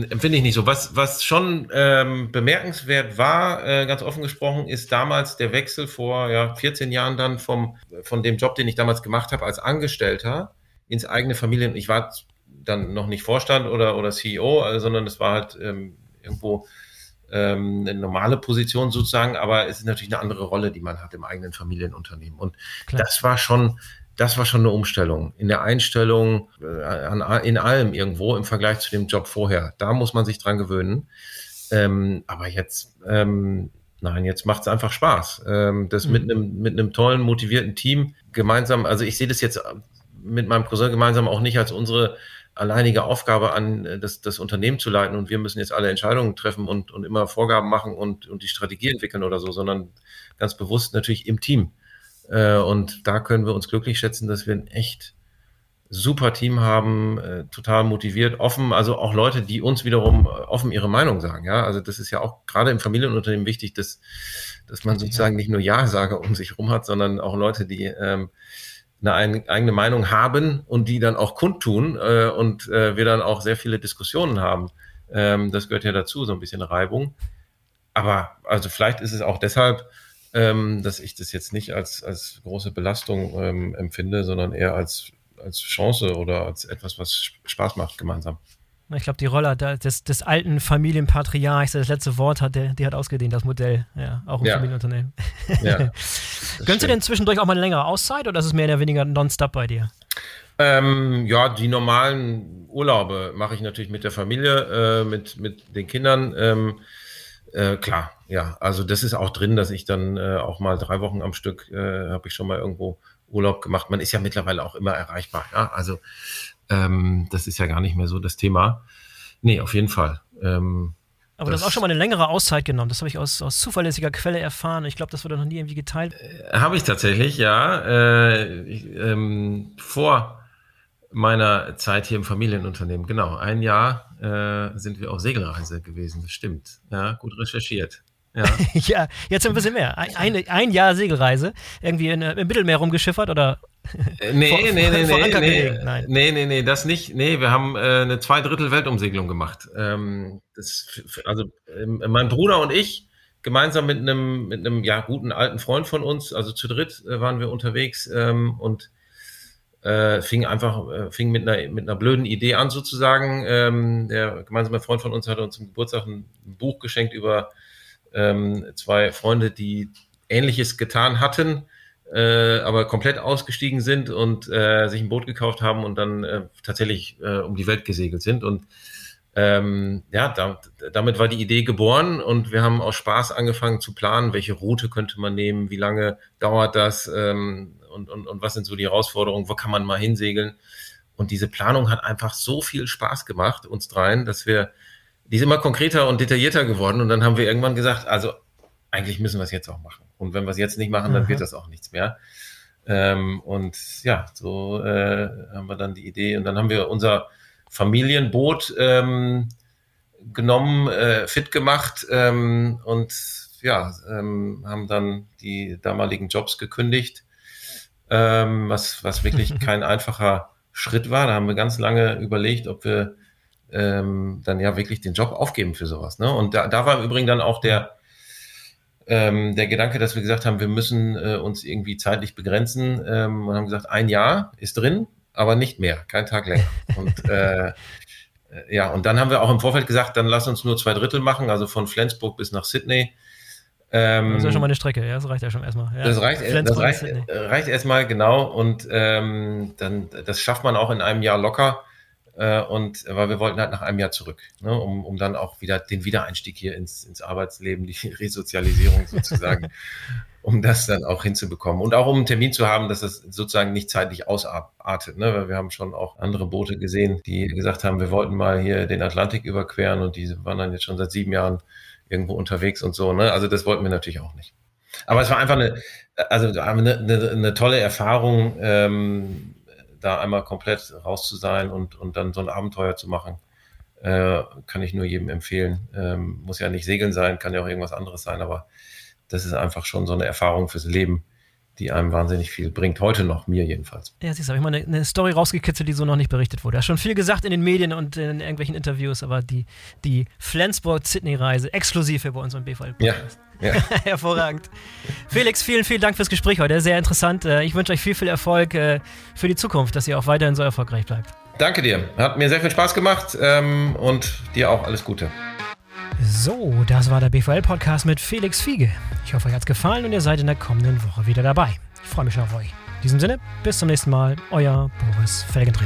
empfinde ich nicht so. Was, was schon ähm, bemerkenswert war, äh, ganz offen gesprochen, ist damals der Wechsel vor ja, 14 Jahren dann vom, von dem Job, den ich damals gemacht habe als Angestellter ins eigene Familien. Ich war dann noch nicht Vorstand oder, oder CEO, also, sondern es war halt ähm, irgendwo ähm, eine normale Position sozusagen, aber es ist natürlich eine andere Rolle, die man hat im eigenen Familienunternehmen. Und Klar. das war schon, das war schon eine Umstellung in der Einstellung, äh, an, in allem irgendwo im Vergleich zu dem Job vorher. Da muss man sich dran gewöhnen. Ähm, aber jetzt, ähm, nein, jetzt macht es einfach Spaß. Ähm, das mhm. mit einem mit einem tollen, motivierten Team gemeinsam, also ich sehe das jetzt mit meinem Cousin gemeinsam auch nicht als unsere alleinige Aufgabe an, äh, das, das Unternehmen zu leiten und wir müssen jetzt alle Entscheidungen treffen und, und immer Vorgaben machen und, und die Strategie entwickeln oder so, sondern ganz bewusst natürlich im Team. Äh, und da können wir uns glücklich schätzen, dass wir ein echt super Team haben, äh, total motiviert, offen, also auch Leute, die uns wiederum offen ihre Meinung sagen. Ja, also das ist ja auch gerade im Familienunternehmen wichtig, dass, dass man sozusagen nicht nur Ja-Sager um sich rum hat, sondern auch Leute, die ähm, eine eigene Meinung haben und die dann auch kundtun äh, und äh, wir dann auch sehr viele Diskussionen haben. Ähm, das gehört ja dazu, so ein bisschen Reibung. Aber also vielleicht ist es auch deshalb, ähm, dass ich das jetzt nicht als, als große Belastung ähm, empfinde, sondern eher als, als Chance oder als etwas, was Spaß macht gemeinsam. Ich glaube, die Rolle des, des alten Familienpatriarchs, der das letzte Wort hat, der, die hat ausgedehnt, das Modell. Ja, auch im ja. Familienunternehmen. Ja, Gönnst du denn zwischendurch auch mal eine längere Auszeit oder ist es mehr oder weniger nonstop bei dir? Ähm, ja, die normalen Urlaube mache ich natürlich mit der Familie, äh, mit, mit den Kindern. Ähm, äh, klar, ja. Also das ist auch drin, dass ich dann äh, auch mal drei Wochen am Stück äh, habe ich schon mal irgendwo Urlaub gemacht. Man ist ja mittlerweile auch immer erreichbar. Ja? Also ähm, das ist ja gar nicht mehr so das Thema. Nee, auf jeden Fall. Ähm, aber das, du hast auch schon mal eine längere Auszeit genommen. Das habe ich aus, aus zuverlässiger Quelle erfahren. Ich glaube, das wurde noch nie irgendwie geteilt. Äh, habe ich tatsächlich, ja. Äh, ich, ähm, vor meiner Zeit hier im Familienunternehmen, genau. Ein Jahr äh, sind wir auf Segelreise gewesen. Das stimmt. Ja, gut recherchiert. Ja. ja, jetzt ein bisschen mehr. Ein, ein, Jahr Segelreise. Irgendwie in, im Mittelmeer rumgeschiffert oder äh, nee, vor, nee, nee, vor nee, nee, Nein. nee, nee, nee, das nicht. Nee, wir haben äh, eine Zweidrittel Weltumsegelung gemacht. Ähm, das, also ähm, mein Bruder und ich gemeinsam mit einem mit einem ja guten alten Freund von uns, also zu dritt äh, waren wir unterwegs ähm, und äh, fing einfach äh, fing mit einer mit einer blöden Idee an sozusagen. Ähm, der gemeinsame Freund von uns hat uns zum Geburtstag ein, ein Buch geschenkt über ähm, zwei Freunde, die Ähnliches getan hatten äh, aber komplett ausgestiegen sind und äh, sich ein Boot gekauft haben und dann äh, tatsächlich äh, um die Welt gesegelt sind. Und ähm, ja, da, damit war die Idee geboren und wir haben aus Spaß angefangen zu planen, welche Route könnte man nehmen, wie lange dauert das ähm, und, und, und was sind so die Herausforderungen, wo kann man mal hinsegeln. Und diese Planung hat einfach so viel Spaß gemacht, uns dreien, dass wir, die ist immer konkreter und detaillierter geworden. Und dann haben wir irgendwann gesagt, also eigentlich müssen wir es jetzt auch machen. Und wenn wir es jetzt nicht machen, dann mhm. wird das auch nichts mehr. Ähm, und ja, so äh, haben wir dann die Idee. Und dann haben wir unser Familienboot ähm, genommen, äh, fit gemacht ähm, und ja, ähm, haben dann die damaligen Jobs gekündigt, ähm, was, was wirklich kein einfacher Schritt war. Da haben wir ganz lange überlegt, ob wir ähm, dann ja wirklich den Job aufgeben für sowas. Ne? Und da, da war im Übrigen dann auch der, ähm, der Gedanke, dass wir gesagt haben, wir müssen äh, uns irgendwie zeitlich begrenzen ähm, und haben gesagt, ein Jahr ist drin, aber nicht mehr, kein Tag länger. Und äh, ja, und dann haben wir auch im Vorfeld gesagt, dann lass uns nur zwei Drittel machen, also von Flensburg bis nach Sydney. Ähm, das ist ja schon mal eine Strecke, ja, das reicht ja schon erstmal. Ja. Das reicht, das reicht, reicht erstmal, genau. Und ähm, dann, das schafft man auch in einem Jahr locker. Äh, und weil wir wollten halt nach einem Jahr zurück, ne, um, um dann auch wieder den Wiedereinstieg hier ins, ins Arbeitsleben, die Resozialisierung sozusagen, um das dann auch hinzubekommen. Und auch um einen Termin zu haben, dass das sozusagen nicht zeitlich ausartet. Ne? Weil wir haben schon auch andere Boote gesehen, die gesagt haben, wir wollten mal hier den Atlantik überqueren und die waren dann jetzt schon seit sieben Jahren irgendwo unterwegs und so. Ne? Also das wollten wir natürlich auch nicht. Aber es war einfach eine, also eine, eine, eine tolle Erfahrung. Ähm, da einmal komplett raus zu sein und, und dann so ein Abenteuer zu machen, äh, kann ich nur jedem empfehlen. Ähm, muss ja nicht Segeln sein, kann ja auch irgendwas anderes sein, aber das ist einfach schon so eine Erfahrung fürs Leben, die einem wahnsinnig viel bringt. Heute noch, mir jedenfalls. Ja, siehst du, habe ich mal eine, eine, Story rausgekitzelt, die so noch nicht berichtet wurde. Er hat schon viel gesagt in den Medien und in irgendwelchen Interviews, aber die, die Flensburg-Sydney-Reise exklusiv hier bei uns im BVL. Ja, ja. Hervorragend. Felix, vielen, vielen Dank fürs Gespräch heute. Sehr interessant. Äh, ich wünsche euch viel, viel Erfolg äh, für die Zukunft, dass ihr auch weiterhin so erfolgreich bleibt. Danke dir. Hat mir sehr viel Spaß gemacht ähm, und dir auch alles Gute. So, das war der BVL-Podcast mit Felix Fiege. Ich hoffe, euch hat es gefallen und ihr seid in der kommenden Woche wieder dabei. Ich freue mich schon auf euch. In diesem Sinne, bis zum nächsten Mal, euer Boris Felgentreu.